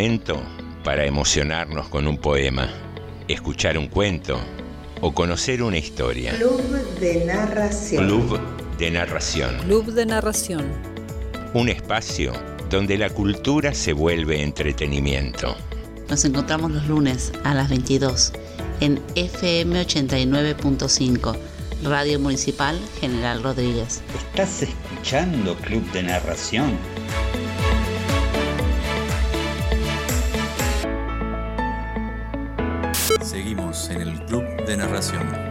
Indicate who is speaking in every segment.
Speaker 1: momento para emocionarnos con un poema, escuchar un cuento o conocer una historia.
Speaker 2: Club de narración.
Speaker 1: Club de narración.
Speaker 3: Club de narración.
Speaker 1: Un espacio donde la cultura se vuelve entretenimiento.
Speaker 4: Nos encontramos los lunes a las 22 en FM 89.5, Radio Municipal General Rodríguez.
Speaker 5: ¿Estás escuchando Club de Narración?
Speaker 6: De Narración.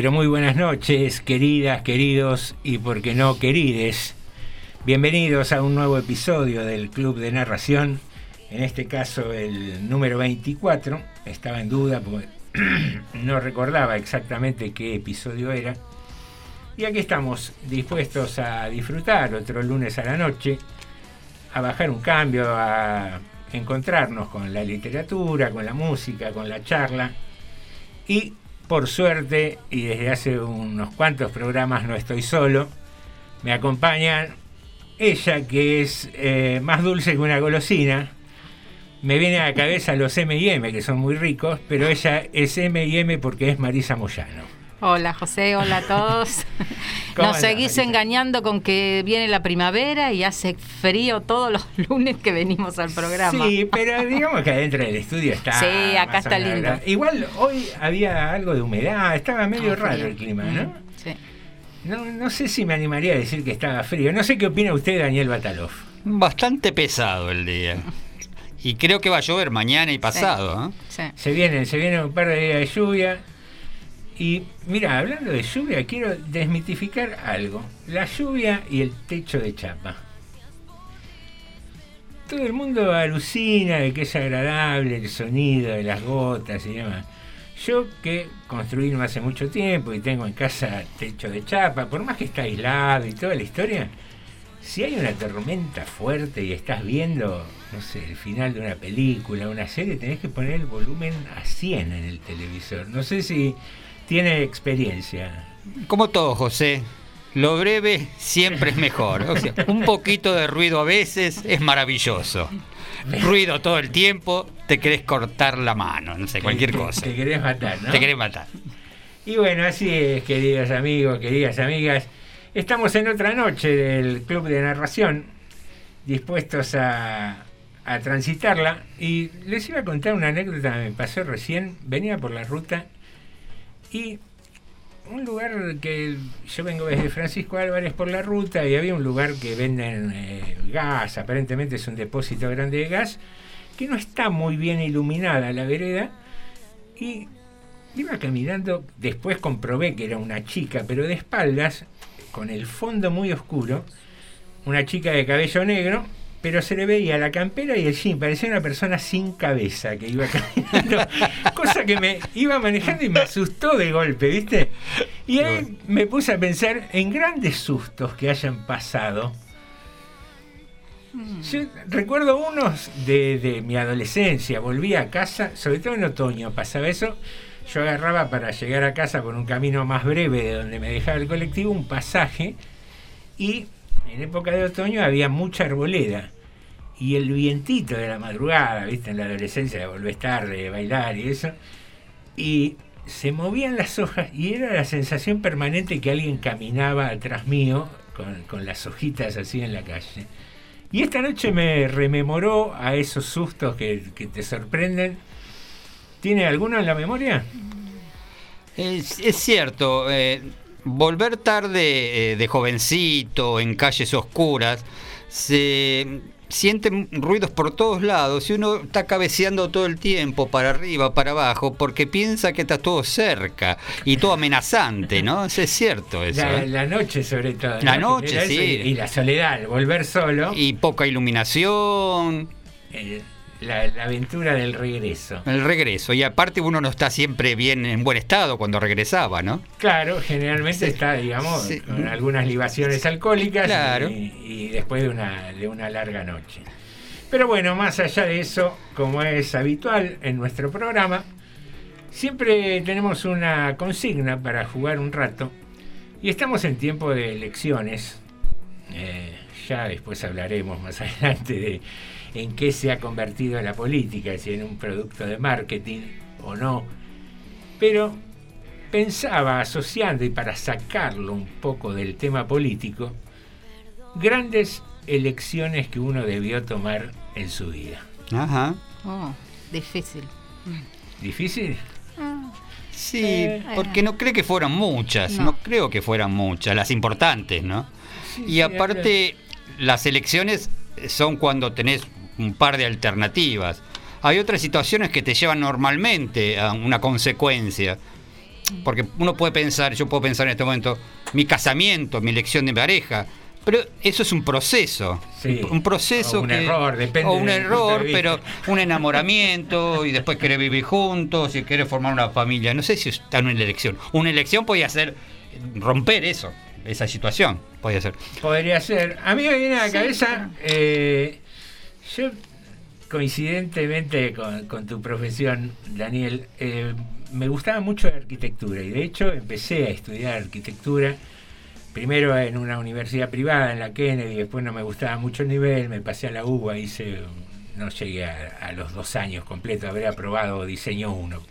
Speaker 7: Pero muy buenas noches, queridas, queridos y por qué no querides. Bienvenidos a un nuevo episodio del Club de Narración, en este caso el número 24. Estaba en duda porque no recordaba exactamente qué episodio era. Y aquí estamos dispuestos a disfrutar otro lunes a la noche, a bajar un cambio, a encontrarnos con la literatura, con la música, con la charla y por suerte, y desde hace unos cuantos programas no estoy solo, me acompaña ella que es eh, más dulce que una golosina. Me viene a la cabeza los M&M, que son muy ricos, pero ella es M&M porque es Marisa Moyano.
Speaker 3: Hola José, hola a todos. Nos seguís engañando con que viene la primavera y hace frío todos los lunes que venimos al programa.
Speaker 7: Sí, pero digamos que adentro del estudio está.
Speaker 3: Sí, acá está lindo.
Speaker 7: Igual hoy había algo de humedad, estaba medio raro el clima, ¿no? Sí. No, no sé si me animaría a decir que estaba frío. No sé qué opina usted, Daniel Batalov.
Speaker 8: Bastante pesado el día. Y creo que va a llover mañana y pasado. ¿eh?
Speaker 7: Sí. Se vienen, se vienen un par de días de lluvia. Y mira, hablando de lluvia, quiero desmitificar algo. La lluvia y el techo de chapa. Todo el mundo alucina de que es agradable el sonido de las gotas y demás. Yo que construí no hace mucho tiempo y tengo en casa techo de chapa, por más que está aislado y toda la historia, si hay una tormenta fuerte y estás viendo, no sé, el final de una película, una serie, tenés que poner el volumen a 100 en el televisor. No sé si tiene experiencia.
Speaker 8: Como todo, José. Lo breve siempre es mejor. un poquito de ruido a veces es maravilloso. Ruido todo el tiempo, te querés cortar la mano, no sé, cualquier cosa.
Speaker 7: Te querés matar, ¿no?
Speaker 8: Te querés matar.
Speaker 7: Y bueno, así es, queridos amigos, queridas amigas. Estamos en otra noche del Club de Narración, dispuestos a, a transitarla. Y les iba a contar una anécdota que me pasó recién. Venía por la ruta y un lugar que yo vengo desde Francisco Álvarez por la ruta y había un lugar que venden eh, gas, aparentemente es un depósito grande de gas, que no está muy bien iluminada la vereda y iba caminando, después comprobé que era una chica, pero de espaldas, con el fondo muy oscuro, una chica de cabello negro pero se le veía la campera y el jean, parecía una persona sin cabeza que iba caminando, cosa que me iba manejando y me asustó de golpe, ¿viste? Y ahí me puse a pensar en grandes sustos que hayan pasado. Yo recuerdo unos de, de mi adolescencia, volví a casa, sobre todo en otoño pasaba eso, yo agarraba para llegar a casa por un camino más breve de donde me dejaba el colectivo un pasaje y en época de otoño había mucha arboleda. Y el vientito de la madrugada, viste, en la adolescencia, de volver tarde, de bailar y eso. Y se movían las hojas y era la sensación permanente que alguien caminaba atrás mío con, con las hojitas así en la calle. Y esta noche me rememoró a esos sustos que, que te sorprenden. ¿Tiene alguno en la memoria?
Speaker 8: Es, cierto, eh, volver tarde eh, de jovencito en calles oscuras, se sienten ruidos por todos lados y uno está cabeceando todo el tiempo para arriba, para abajo, porque piensa que está todo cerca y todo amenazante, ¿no? Eso es cierto eso.
Speaker 7: La,
Speaker 8: ¿eh?
Speaker 7: la noche sobre todo.
Speaker 8: La
Speaker 7: ¿no?
Speaker 8: noche, sí.
Speaker 7: Y, y la soledad, volver solo.
Speaker 8: Y poca iluminación.
Speaker 7: eh, la, la aventura del regreso.
Speaker 8: El regreso. Y aparte uno no está siempre bien en buen estado cuando regresaba, ¿no?
Speaker 7: Claro, generalmente
Speaker 8: Sí.
Speaker 7: está, digamos,
Speaker 8: Sí.
Speaker 7: con algunas libaciones alcohólicas
Speaker 8: Claro.
Speaker 7: y, y después de una, de una larga noche. Pero bueno, más allá de eso, como es habitual en nuestro programa, siempre tenemos una consigna para jugar un rato y estamos en tiempo de elecciones. Eh, ya después hablaremos más adelante de en qué se ha convertido la política, si en un producto de marketing o no. Pero pensaba asociando y para sacarlo un poco del tema político, grandes elecciones que uno debió tomar en su vida.
Speaker 8: Ajá.
Speaker 3: Oh, difícil.
Speaker 7: ¿Difícil?
Speaker 8: Sí,
Speaker 7: Eh,
Speaker 8: porque no creo que fueran muchas, no.
Speaker 3: No.
Speaker 8: creo que fueran muchas, las importantes, ¿no?
Speaker 7: Sí,
Speaker 8: y
Speaker 7: sí,
Speaker 8: aparte, las elecciones son cuando tenés un par de alternativas. Hay otras situaciones que te llevan normalmente a una consecuencia. Porque uno puede pensar, yo puedo pensar en este momento, mi casamiento, mi elección de pareja, pero eso es un proceso.
Speaker 7: Sí.
Speaker 8: Un proceso
Speaker 7: O un
Speaker 8: que-
Speaker 7: error, depende
Speaker 8: O un error, pero un enamoramiento y después querer vivir juntos y querer formar una familia. No sé si está en una elección. Una elección podía ser romper eso, esa situación. Podía ser.
Speaker 7: Podría ser. A mí me viene a la
Speaker 3: Sí,
Speaker 7: cabeza, eh, yo coincidentemente con, con tu profesión, Daniel, eh, me gustaba mucho la arquitectura y de hecho empecé a estudiar arquitectura. Primero en una universidad privada, en la Kennedy, después no me gustaba mucho el nivel, me pasé a la UBA, hice, no llegué a, a los dos años completos, habré aprobado diseño 1,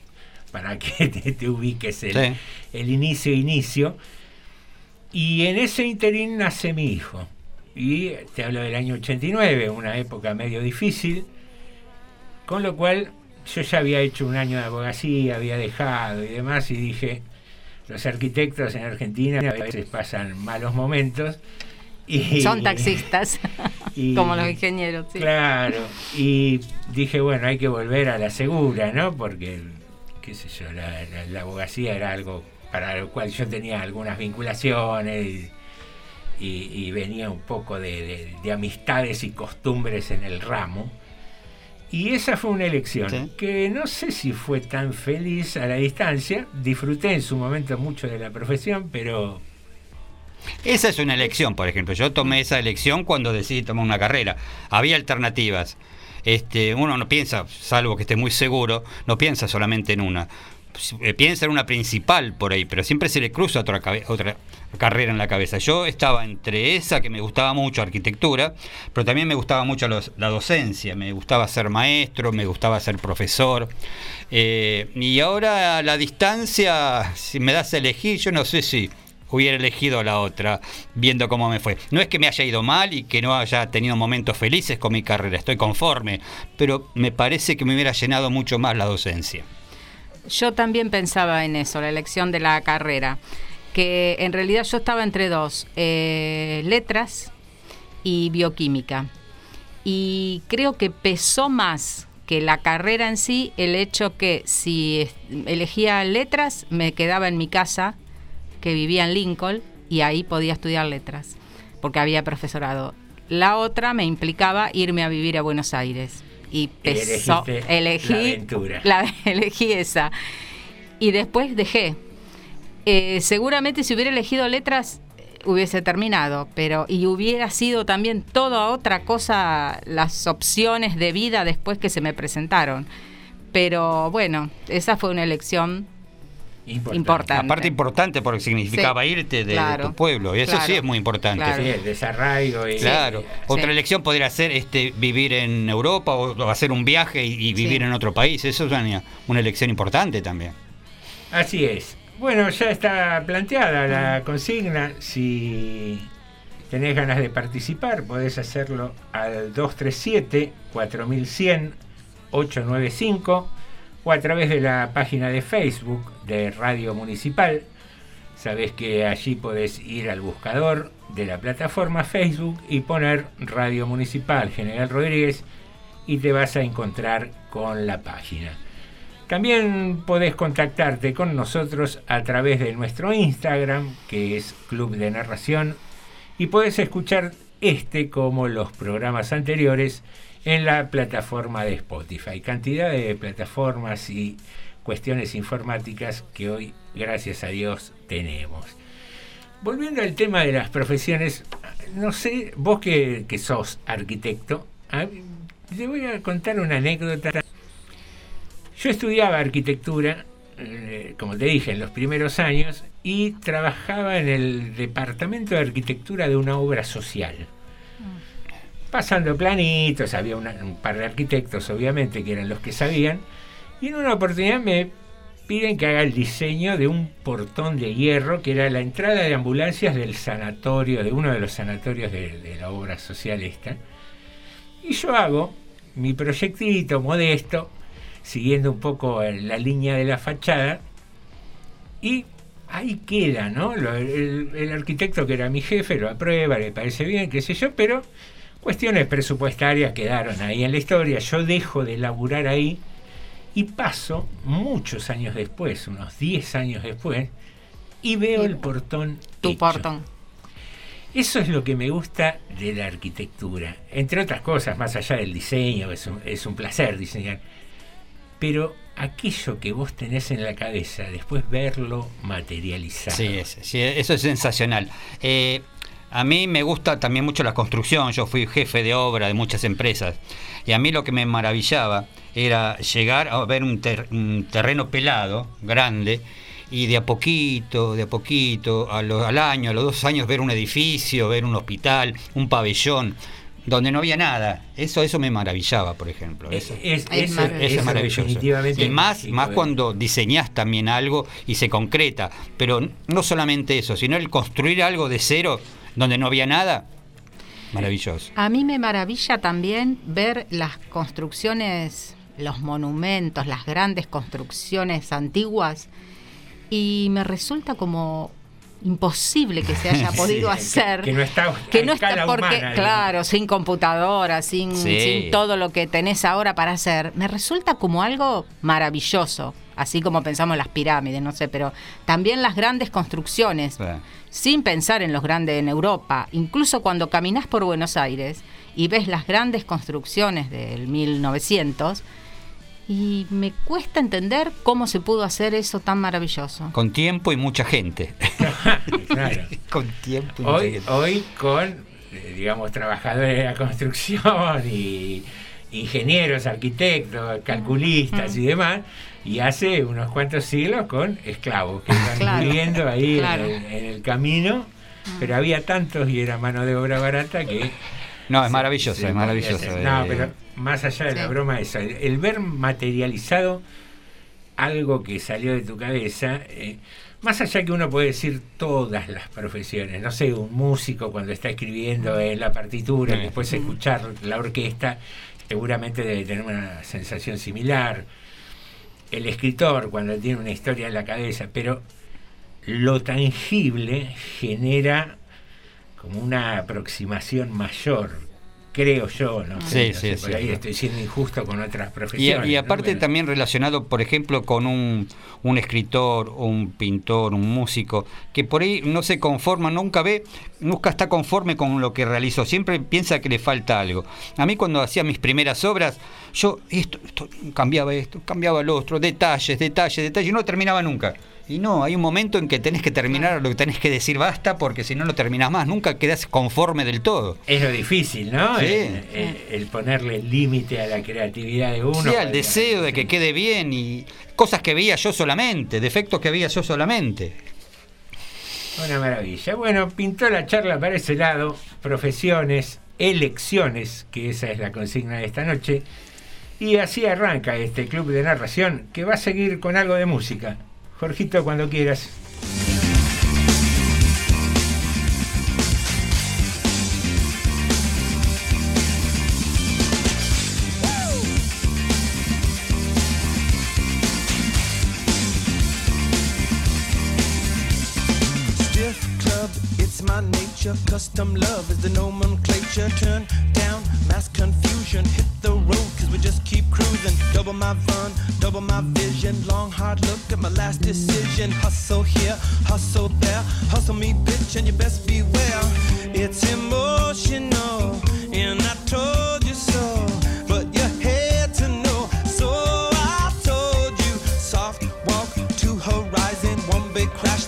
Speaker 7: para que te, te ubiques el,
Speaker 8: Sí.
Speaker 7: el inicio, inicio. Y en ese interín nace mi hijo. Y te hablo del año 89, una época medio difícil. Con lo cual yo ya había hecho un año de abogacía, había dejado y demás, y dije, los arquitectos en Argentina a veces pasan malos momentos. Y,
Speaker 3: Son taxistas,
Speaker 7: y-
Speaker 3: como los ingenieros. sí.
Speaker 7: Claro, y dije, bueno, hay que volver a la segura, ¿no? Porque, qué sé yo, la, la- la abogacía era algo para lo cual yo tenía algunas vinculaciones y, y- y venía un poco de, de- de amistades y costumbres en el ramo. Y esa fue una elección
Speaker 8: Sí.
Speaker 7: que no sé si fue tan feliz a la distancia. Disfruté en su momento mucho de la profesión, pero
Speaker 8: Esa es una elección, por ejemplo. Yo tomé esa elección cuando decidí tomar una carrera. Había alternativas. Este, uno no piensa, salvo que esté muy seguro, no piensa solamente en una. Eh, Piensa en una principal por ahí, pero siempre se le cruza otra, carrera en la cabeza. Yo estaba entre esa que me gustaba mucho, arquitectura, pero también me gustaba mucho los- la docencia, me gustaba ser maestro, me gustaba ser profesor. Eh, y ahora a la distancia, si me das a elegir, yo no sé si hubiera elegido la otra, viendo cómo me fue. No es que me haya ido mal y que no haya tenido momentos felices con mi carrera, estoy conforme, pero me parece que me hubiera llenado mucho más la docencia.
Speaker 3: Yo también pensaba en eso, la elección de la carrera, que en realidad yo estaba entre dos, eh, letras y bioquímica. Y creo que pesó más que la carrera en sí el hecho que si elegía letras me quedaba en mi casa, que vivía en Lincoln, y ahí podía estudiar letras, porque había profesorado. La otra me implicaba irme a vivir a Buenos Aires. Y pesó,
Speaker 7: elegiste la
Speaker 3: elegí
Speaker 7: aventura.
Speaker 3: la- elegí esa. Y después dejé. Eh, seguramente si hubiera elegido letras eh, hubiese terminado, pero y hubiera sido también toda otra cosa las opciones de vida después que se me presentaron. Pero bueno, esa fue una elección importante.
Speaker 8: Aparte importante porque significaba
Speaker 3: Sí,
Speaker 8: irte de, tu pueblo. Y eso
Speaker 3: claro,
Speaker 8: sí es muy importante.
Speaker 3: claro.
Speaker 7: Sí, el desarraigo. Y,
Speaker 8: Claro. Otra
Speaker 3: Sí.
Speaker 8: elección podría ser este vivir en Europa o, o hacer un viaje y, y vivir
Speaker 3: Sí.
Speaker 8: en otro país. Eso es una, una elección importante también.
Speaker 7: Así es. Bueno, ya está planteada la consigna. Si tenés ganas de participar, podés hacerlo al 237-4100-895 o a través de la página de Facebook de Radio Municipal. Sabés que allí podés ir al buscador de la plataforma Facebook y poner Radio Municipal General Rodríguez y te vas a encontrar con la página. También podés contactarte con nosotros a través de nuestro Instagram, que es Club de Narración, y podés escuchar este como los programas anteriores en la plataforma de Spotify. Cantidad de plataformas y cuestiones informáticas que hoy, gracias a Dios, tenemos. Volviendo al tema de las profesiones, no sé, vos que, sos arquitecto, te voy a contar una anécdota. Yo estudiaba arquitectura, eh, como te dije, en los primeros años y trabajaba en el departamento de arquitectura de una obra social. Pasando planitos, había una- un par de arquitectos, obviamente, que eran los que sabían, y en una oportunidad me piden que haga el diseño de un portón de hierro que era la entrada de ambulancias del sanatorio, de uno de los sanatorios de, la obra social esta. Y yo hago mi proyectito modesto, siguiendo un poco la línea de la fachada, y ahí queda, ¿no? El arquitecto que era mi jefe lo aprueba, le parece bien, qué sé yo, pero cuestiones presupuestarias quedaron ahí en la historia. Yo dejo de laburar ahí y paso muchos años después, unos 10 años después, y veo el portón.
Speaker 3: Tu
Speaker 7: hecho.
Speaker 3: portón.
Speaker 7: Eso es lo que me gusta de la arquitectura. Entre otras cosas, más allá del diseño, es un, es un placer diseñar. Pero aquello que vos tenés en la cabeza, después verlo materializado.
Speaker 8: Sí, es- sí, eso es sensacional. Eh, a mí me gusta también mucho la construcción. Yo fui jefe de obra de muchas empresas. Y a mí lo que me maravillaba era llegar a ver un, ter- un terreno pelado, grande, y de a poquito, de a poquito, a lo- al año, a los dos años, ver un edificio, ver un hospital, un pabellón, donde no había nada. Eso, eso me maravillaba, por ejemplo. Eso.
Speaker 7: Es,
Speaker 3: Es
Speaker 7: eso-
Speaker 8: es maravilloso.
Speaker 7: definitivamente
Speaker 8: Y más, más
Speaker 7: ¿eh?
Speaker 8: cuando diseñás también algo y se concreta. Pero no solamente eso, sino el construir algo de cero donde no había nada. Maravilloso.
Speaker 3: A mí me maravilla también ver las construcciones, los monumentos, las grandes construcciones antiguas y me resulta como imposible que se haya podido hacer.
Speaker 7: que no está
Speaker 3: que no está porque
Speaker 7: humana,
Speaker 3: claro sin computadora sin,
Speaker 8: Sí.
Speaker 3: sin todo lo que tenés ahora para hacer me resulta como algo maravilloso así como pensamos en las pirámides no sé pero también las grandes construcciones sin pensar en los grandes en Europa incluso cuando caminás por Buenos Aires y ves las grandes construcciones del 1900 y me cuesta entender cómo se pudo hacer eso tan maravilloso
Speaker 8: Con tiempo y mucha gente.
Speaker 7: Claro.
Speaker 8: Con tiempo y mucha
Speaker 7: Hoy,
Speaker 8: gente.
Speaker 7: hoy con, eh, digamos, trabajadores de la construcción y ingenieros, arquitectos, calculistas y demás, y hace unos cuantos siglos con esclavos que iban
Speaker 3: Claro.
Speaker 7: viviendo ahí en el- en, el, camino, pero había tantos y era mano de obra barata que...
Speaker 8: No, es maravilloso,
Speaker 7: se
Speaker 8: es maravilloso.
Speaker 7: hacer. No,
Speaker 8: eh.
Speaker 7: pero más allá de la broma, eso, el, el ver materializado algo que salió de tu cabeza, eh, más allá que uno puede decir todas las profesiones, no sé, un músico cuando está escribiendo en la partitura,
Speaker 8: Sí.
Speaker 7: después escuchar la orquesta, seguramente debe tener una sensación similar. El escritor cuando tiene una historia en la cabeza, pero lo tangible genera como una aproximación mayor, creo yo, ¿no?
Speaker 8: Sí,
Speaker 7: No
Speaker 8: sí,
Speaker 7: sé,
Speaker 8: sí,
Speaker 7: por ahí estoy siendo injusto con otras profesiones.
Speaker 8: y aparte también relacionado, por ejemplo, con un, un escritor, un pintor, un músico, que por ahí no se conforma, nunca ve, nunca está conforme con lo que realizó, siempre piensa que le falta algo. A mí cuando hacía mis primeras obras, yo esto, esto, cambiaba esto, cambiaba lo otro, detalles, detalles, detalles, y no terminaba nunca. Y no, hay un momento en que tenés que terminar lo que tenés que decir basta porque si no lo terminás más, nunca quedás conforme del todo.
Speaker 7: Es lo difícil, ¿no?
Speaker 8: Sí.
Speaker 7: El, el- el ponerle límite a la creatividad de uno.
Speaker 8: Sí, al deseo de que quede bien y cosas que veía yo solamente, defectos que veía yo solamente.
Speaker 7: Una maravilla. Bueno, pintó la charla para ese lado, profesiones, elecciones, que esa es la consigna de esta noche. Y así arranca este club de narración que va a seguir con algo de música. Jorgito, cuando quieras.
Speaker 9: Nature. Custom love is the nomenclature. Turn down mass confusion. Hit the road, cause we just keep cruising. Double my fun, double my vision. Long, hard look at my last decision. Hustle here, hustle there. Hustle me, bitch, and you best beware. It's emotional, and I told you so. But you had to know, so I told you. Soft walk to horizon, one big crash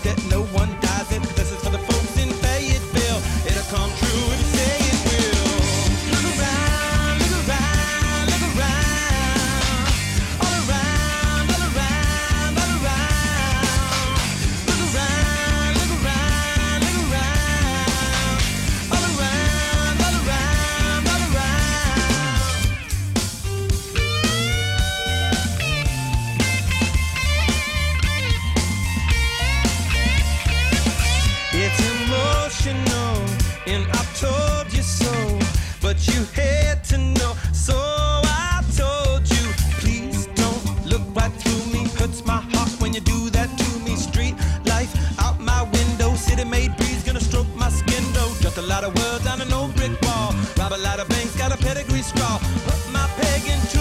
Speaker 9: a lot of words on an old brick wall. Rob a lot of banks, got a pedigree scrawl. Put my peg into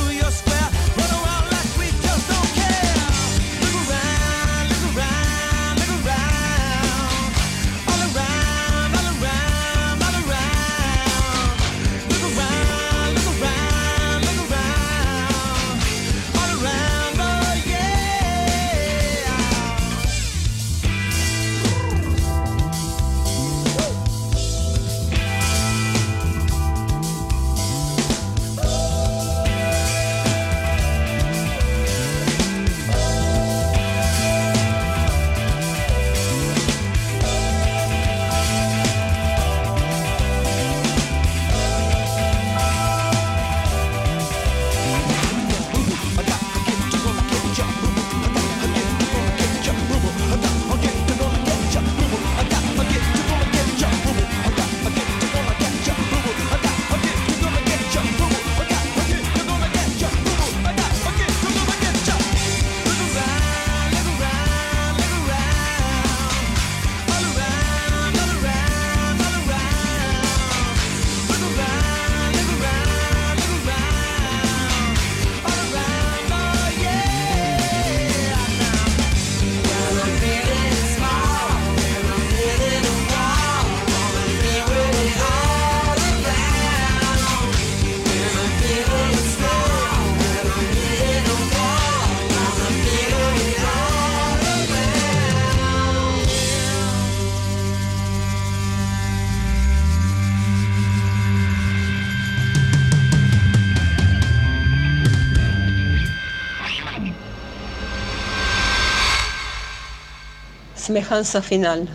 Speaker 10: Semejanza final.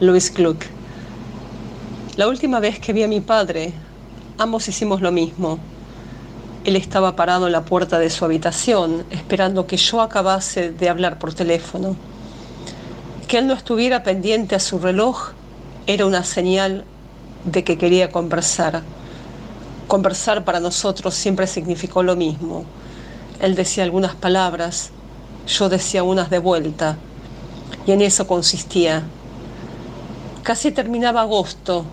Speaker 10: Luis Gluck. La última vez que vi a mi padre, ambos hicimos lo mismo. Él estaba parado en la puerta de su habitación, esperando que yo acabase de hablar por teléfono. Que él no estuviera pendiente a su reloj era una señal de que quería conversar. Conversar para nosotros siempre significó lo mismo. Él decía algunas palabras, yo decía unas de vuelta, y en eso consistía. Casi terminaba agosto,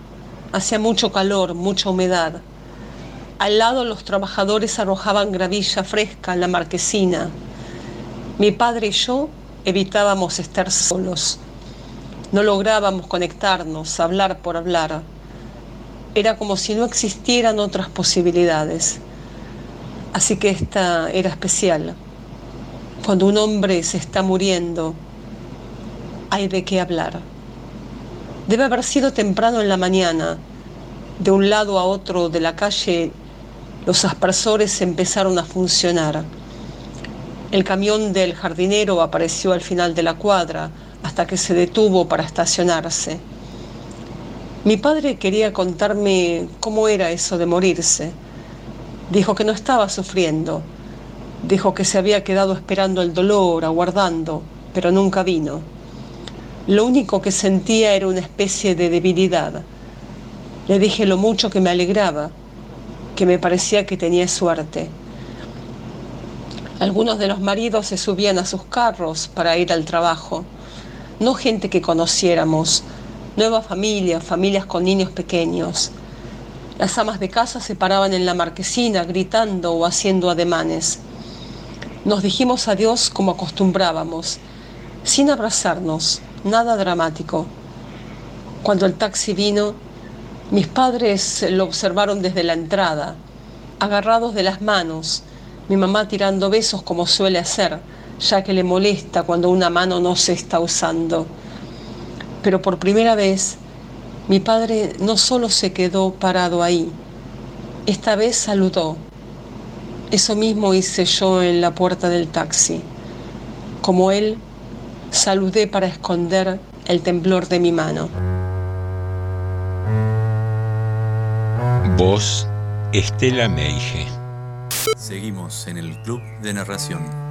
Speaker 10: hacía mucho calor, mucha humedad. Al lado los trabajadores arrojaban gravilla fresca en la marquesina. Mi padre y yo evitábamos estar solos. No lográbamos conectarnos, hablar por hablar. Era como si no existieran otras posibilidades. Así que esta era especial. Cuando un hombre se está muriendo, hay de qué hablar. Debe haber sido temprano en la mañana. De un lado a otro de la calle los aspersores empezaron a funcionar. El camión del jardinero apareció al final de la cuadra hasta que se detuvo para estacionarse. Mi padre quería contarme cómo era eso de morirse. Dijo que no estaba sufriendo. Dijo que se había quedado esperando el dolor, aguardando, pero nunca vino. Lo único que sentía era una especie de debilidad. Le dije lo mucho que me alegraba, que me parecía que tenía suerte. Algunos de los maridos se subían a sus carros para ir al trabajo. No gente que conociéramos, nuevas familias, familias con niños pequeños. Las amas de casa se paraban en la marquesina gritando o haciendo ademanes. Nos dijimos adiós como acostumbrábamos, sin abrazarnos, nada dramático. Cuando el taxi vino, mis padres lo observaron desde la entrada, agarrados de las manos, mi mamá tirando besos como suele hacer, ya que le molesta cuando una mano no se está usando. Pero por primera vez, mi padre no solo se quedó parado ahí, esta vez saludó. Eso mismo hice yo en la puerta del taxi. Como él, saludé para esconder el temblor de mi mano.
Speaker 1: Voz Estela Meige.
Speaker 6: Seguimos en el Club de Narración.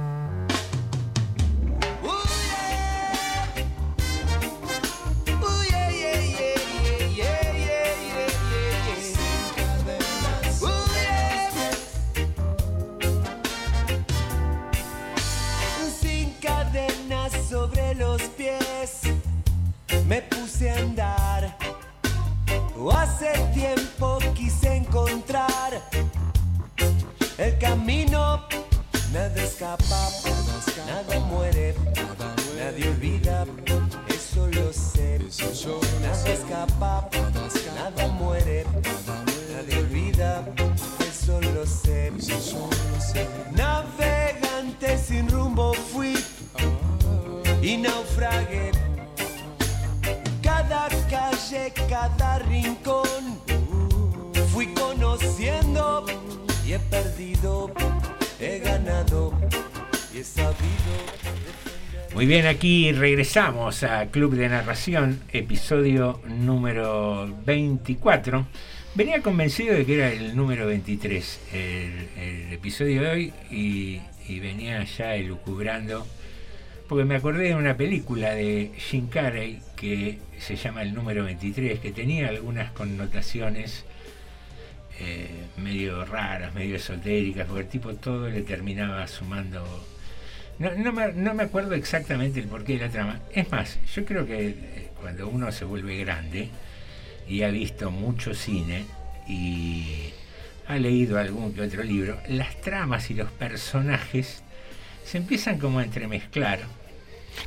Speaker 7: Muy bien, aquí regresamos a Club de Narración, episodio número 24. Venía convencido de que era el número 23 el, episodio de hoy y, y venía ya elucubrando, porque me acordé de una película de Jim Carrey que se llama El número 23, que tenía algunas connotaciones eh, medio raras, medio esotéricas, porque el tipo todo le terminaba sumando no, no, me, no me acuerdo exactamente el porqué de la trama. Es más, yo creo que eh, cuando uno se vuelve grande y ha visto mucho cine y ha leído algún que otro libro, las tramas y los personajes se empiezan como a entremezclar.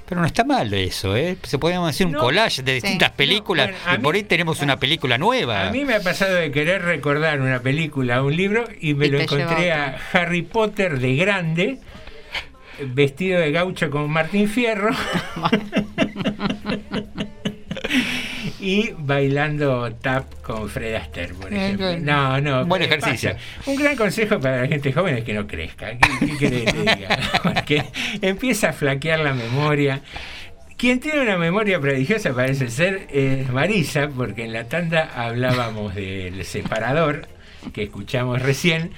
Speaker 8: Pero no está mal eso, ¿eh? Se podríamos hacer un collage de distintas películas
Speaker 7: bueno,
Speaker 8: y por ahí tenemos una película nueva.
Speaker 7: A mí me ha pasado de querer recordar una película o un libro y me
Speaker 3: Y
Speaker 7: lo encontré a Harry Potter de grande, vestido de gaucho con Martín Fierro. y bailando tap con Fred Astaire, por ejemplo. No, no.
Speaker 8: Buen
Speaker 7: ¿qué
Speaker 8: ejercicio.
Speaker 7: pasa? Un gran consejo para la gente joven es que no crezca. ¿Qué, qué querés que te diga? Porque empieza a flaquear la memoria. Quien tiene una memoria prodigiosa parece ser es Marisa, porque en la tanda hablábamos del separador que escuchamos recién,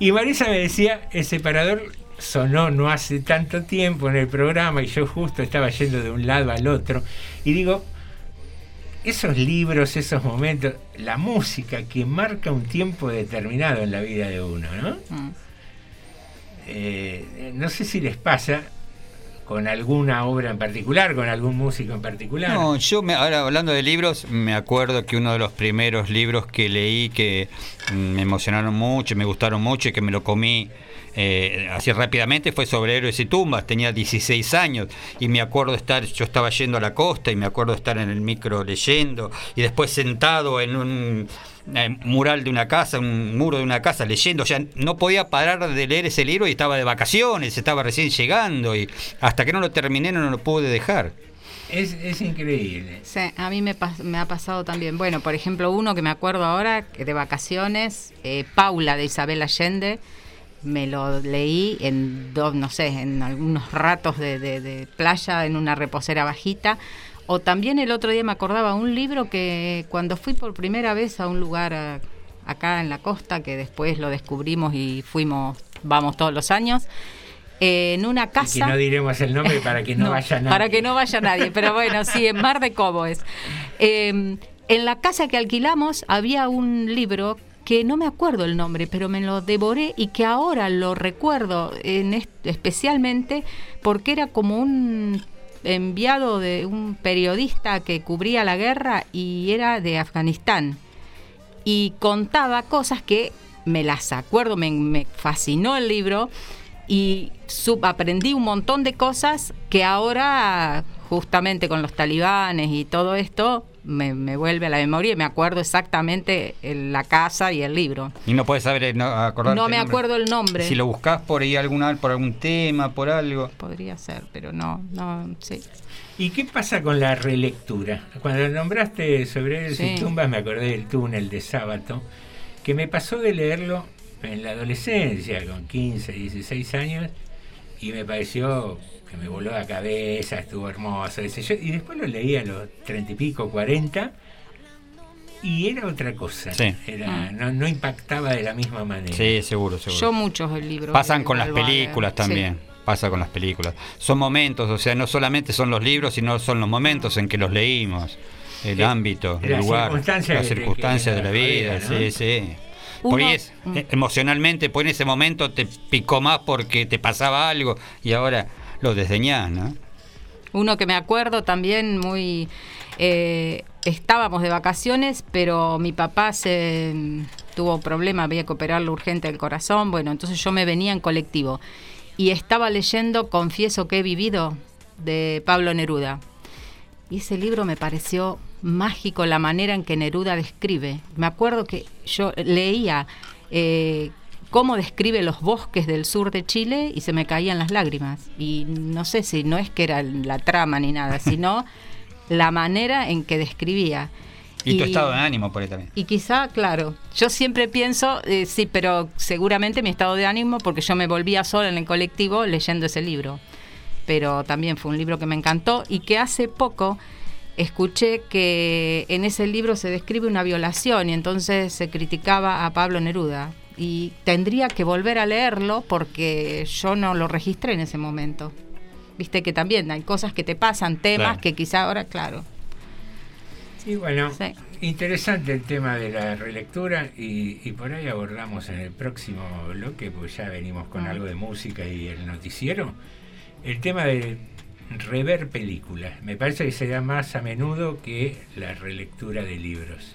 Speaker 7: y Marisa me decía, el separador sonó no hace tanto tiempo en el programa y yo justo estaba yendo de un lado al otro, y digo, esos libros, esos momentos, la música que marca un tiempo determinado en la vida de uno, ¿no?
Speaker 3: Mm.
Speaker 7: Eh, no sé si les pasa con alguna obra en particular, con algún músico en particular.
Speaker 8: No, yo me, ahora hablando de libros, me acuerdo que uno de los primeros libros que leí que mm, me emocionaron mucho, me gustaron mucho y que me lo comí eh, así rápidamente fue sobre héroes y tumbas. Tenía 16 años y me acuerdo de estar, yo estaba yendo a la costa y me acuerdo de estar en el micro leyendo y después sentado en un mural de una casa, un muro de una casa leyendo. O sea, no podía parar de leer ese libro y estaba de vacaciones, estaba recién llegando y hasta que no lo terminé no lo pude dejar.
Speaker 7: Es, es increíble.
Speaker 3: Sí, a mí me, ha pasado también. Bueno, por ejemplo, uno que me acuerdo ahora, de vacaciones, eh, Paula de Isabel Allende, me lo leí en dos, no sé, en algunos ratos de, de- de playa, en una reposera bajita. O también el otro día me acordaba un libro que cuando fui por primera vez a un lugar a- acá en la costa, que después lo descubrimos y fuimos, vamos todos los años, eh, en una
Speaker 7: Y
Speaker 3: casa...
Speaker 7: que no diremos el nombre para que no, vaya nadie.
Speaker 3: Para que no vaya nadie, pero bueno, sí, en Mar de Cobo es. Eh, en la casa que alquilamos había un libro que no me acuerdo el nombre, pero me lo devoré y que ahora lo recuerdo en especialmente porque era como un enviado de un periodista que cubría la guerra y era de Afganistán. Y contaba cosas que me las acuerdo, me, me fascinó el libro y sub- aprendí un montón de cosas que ahora, justamente con los talibanes y todo esto, me, me vuelve a la memoria y me acuerdo exactamente el- la casa y el libro.
Speaker 8: Y no puedes saber, no, acordarte
Speaker 3: No
Speaker 8: el
Speaker 3: me
Speaker 8: nombre.
Speaker 3: acuerdo el nombre.
Speaker 8: Si lo buscas por ahí alguna, por algún tema, por algo.
Speaker 3: Podría ser, pero no, no, sí.
Speaker 7: ¿Y qué pasa con la relectura? Cuando nombraste sobre el
Speaker 3: Sí.
Speaker 7: y tumbas, me acordé del túnel de sábado, que me pasó de leerlo en la adolescencia, con 15, 16 años, y me pareció que me voló la cabeza, estuvo hermoso, yo, y después lo leí a los 30 y pico, 40, y era otra cosa.
Speaker 8: Sí.
Speaker 7: Era, no, no impactaba de la misma manera.
Speaker 8: Sí, seguro, seguro.
Speaker 3: Yo muchos el libro.
Speaker 8: Pasan
Speaker 3: de
Speaker 8: con las películas
Speaker 3: sí.
Speaker 8: también. Pasa con las películas. Son momentos, o sea, no solamente son los libros, sino son los momentos en que los leímos. El
Speaker 7: Sí.
Speaker 8: ámbito, el lugar, las circunstancias de la vida.
Speaker 7: rodean, ¿no?
Speaker 8: Sí, sí. Por
Speaker 3: Uno-
Speaker 8: ahí es,
Speaker 3: Mm.
Speaker 8: eh, emocionalmente, pues en ese momento te picó más porque te pasaba algo y ahora lo desdeñás, ¿no?
Speaker 3: Uno que me acuerdo también muy... eh, estábamos de vacaciones, pero mi papá se mm, tuvo problema, había que operarlo urgente del corazón, bueno, entonces yo me venía en colectivo y estaba leyendo Confieso que he vivido de Pablo Neruda. Y ese libro me pareció mágico la manera en que Neruda describe. Me acuerdo que yo leía eh, cómo describe los bosques del sur de Chile y se me caían las lágrimas. Y no sé si no es que era la trama ni nada, sino la manera en que describía.
Speaker 8: Y, tu estado de ánimo por ahí también.
Speaker 3: Y quizá, claro, yo siempre pienso, eh, sí, pero seguramente mi estado de ánimo, porque yo me volvía sola en el colectivo leyendo ese libro. Pero también fue un libro que me encantó y que hace poco escuché que en ese libro se describe una violación y entonces se criticaba a Pablo Neruda. Y tendría que volver a leerlo porque yo no lo registré en ese momento. Viste que también hay cosas que te pasan, temas
Speaker 7: Claro.
Speaker 3: que quizá ahora, claro.
Speaker 7: Y bueno,
Speaker 3: Sí.
Speaker 7: interesante el tema de la relectura y, y por ahí abordamos en el próximo bloque, pues ya venimos con
Speaker 3: Ah.
Speaker 7: algo de música y el noticiero, el tema de rever películas. Me parece que se da más a menudo que la relectura de libros.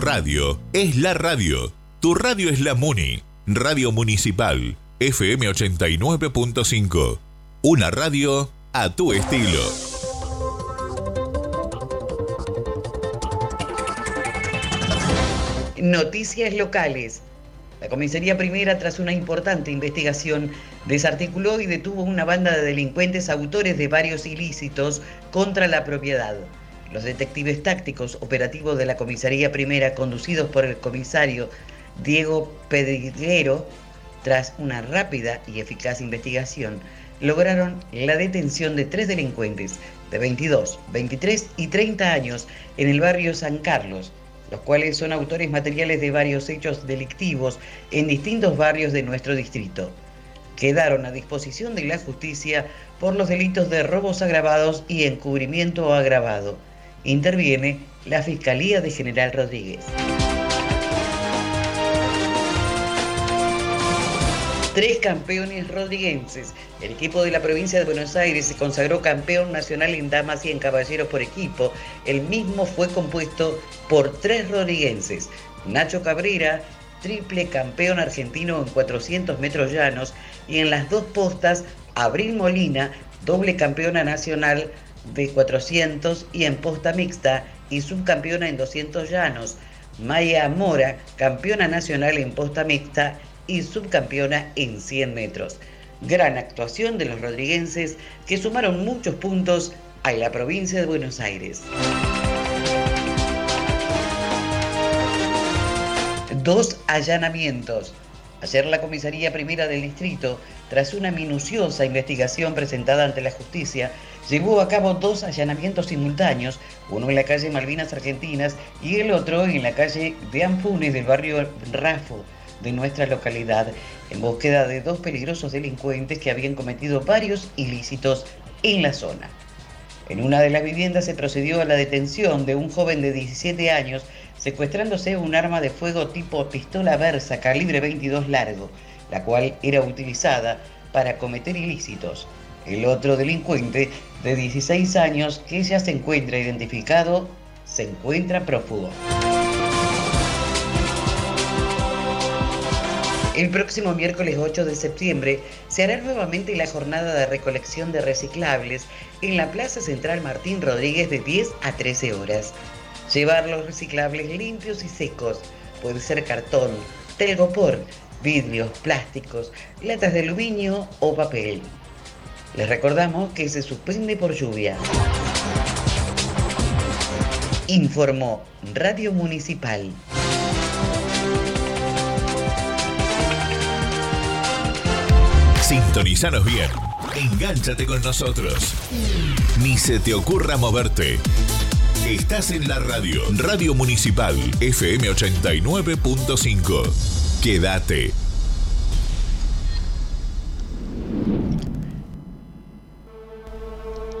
Speaker 11: radio es la radio. Tu radio es la Muni. Radio Municipal. FM 89.5. Una radio a tu estilo.
Speaker 12: Noticias locales. La comisaría primera, tras una importante investigación, desarticuló y detuvo una banda de delincuentes autores de varios ilícitos contra la propiedad. Los detectives tácticos operativos de la comisaría primera, conducidos por el comisario Diego Pedriguero, tras una rápida y eficaz investigación, lograron la detención de tres delincuentes de 22, 23 y 30 años en el barrio San Carlos, los cuales son autores materiales de varios hechos delictivos en distintos barrios de nuestro distrito. Quedaron a disposición de la justicia por los delitos de robos agravados y encubrimiento agravado. Interviene la Fiscalía de General Rodríguez. Tres campeones rodriguenses. El equipo de la provincia de Buenos Aires se consagró campeón nacional en damas y en caballeros por equipo. El mismo fue compuesto por tres rodriguenses. Nacho Cabrera, triple campeón argentino en 400 metros llanos. Y en las dos postas, Abril Molina, doble campeona nacional de 400 y en posta mixta y subcampeona en 200 llanos. Maya Mora, campeona nacional en posta mixta y subcampeona en 100 metros. Gran actuación de los rodriguenses que sumaron muchos puntos a la provincia de Buenos Aires. Dos allanamientos. Ayer la comisaría primera del distrito, tras una minuciosa investigación presentada ante la justicia, llevó a cabo dos allanamientos simultáneos, uno en la calle Malvinas Argentinas y el otro en la calle de Anfunes del barrio Rafo de nuestra localidad, en búsqueda de dos peligrosos delincuentes que habían cometido varios ilícitos en la zona. En una de las viviendas se procedió a la detención de un joven de 17 años secuestrándose un arma de fuego tipo pistola Versa calibre 22 largo, la cual era utilizada para cometer ilícitos. El otro delincuente de 16 años que ya se encuentra identificado se encuentra prófugo. El próximo miércoles 8 de septiembre se hará nuevamente la jornada de recolección de reciclables en la Plaza Central Martín Rodríguez de 10 a 13 horas. Llevar los reciclables limpios y secos, puede ser cartón, telgopor, vidrios, plásticos, latas de aluminio o papel. Les recordamos que se suspende por lluvia. Informó Radio Municipal.
Speaker 11: Sintonizanos bien. Engánchate con nosotros. Ni se te ocurra moverte. Estás en la radio. Radio Municipal FM 89.5. Quédate.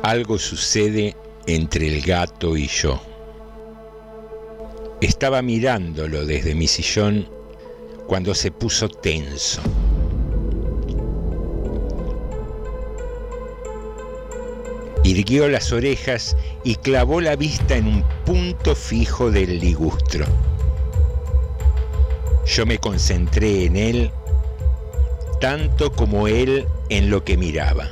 Speaker 1: Algo sucede entre el gato y yo. Estaba mirándolo desde mi sillón cuando se puso tenso. Irguió las orejas y clavó la vista en un punto fijo del ligustro. Yo me concentré en él tanto como él en lo que miraba.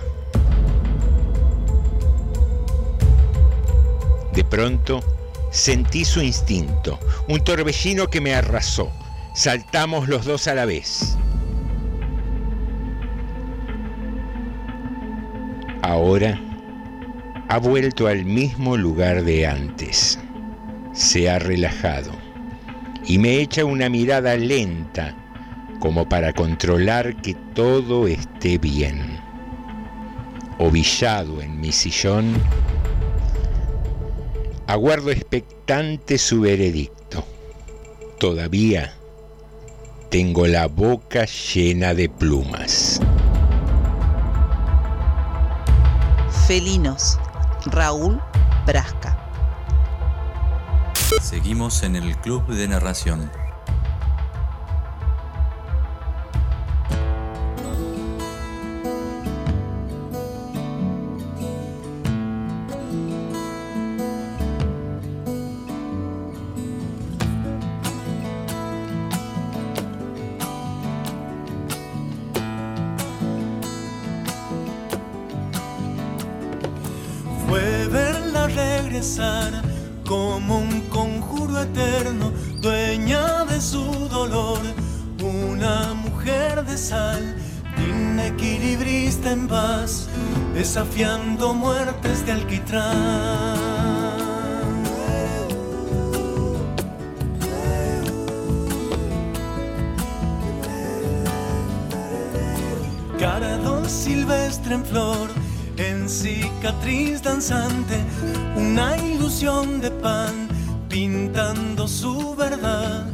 Speaker 1: De pronto sentí su instinto, un torbellino que me arrasó. Saltamos los dos a la vez. Ahora ha vuelto al mismo lugar de antes. Se ha relajado y me echa una mirada lenta como para controlar que todo esté bien. Ovillado en mi sillón, aguardo expectante su veredicto. Todavía tengo la boca llena de plumas.
Speaker 4: Felinos, Raúl Brasca.
Speaker 6: Seguimos en el Club de Narración.
Speaker 9: Una mujer de sal, inequilibrista en paz, desafiando muertes de alquitrán. Caradón silvestre en flor, en cicatriz danzante, una ilusión de pan, pintando su verdad,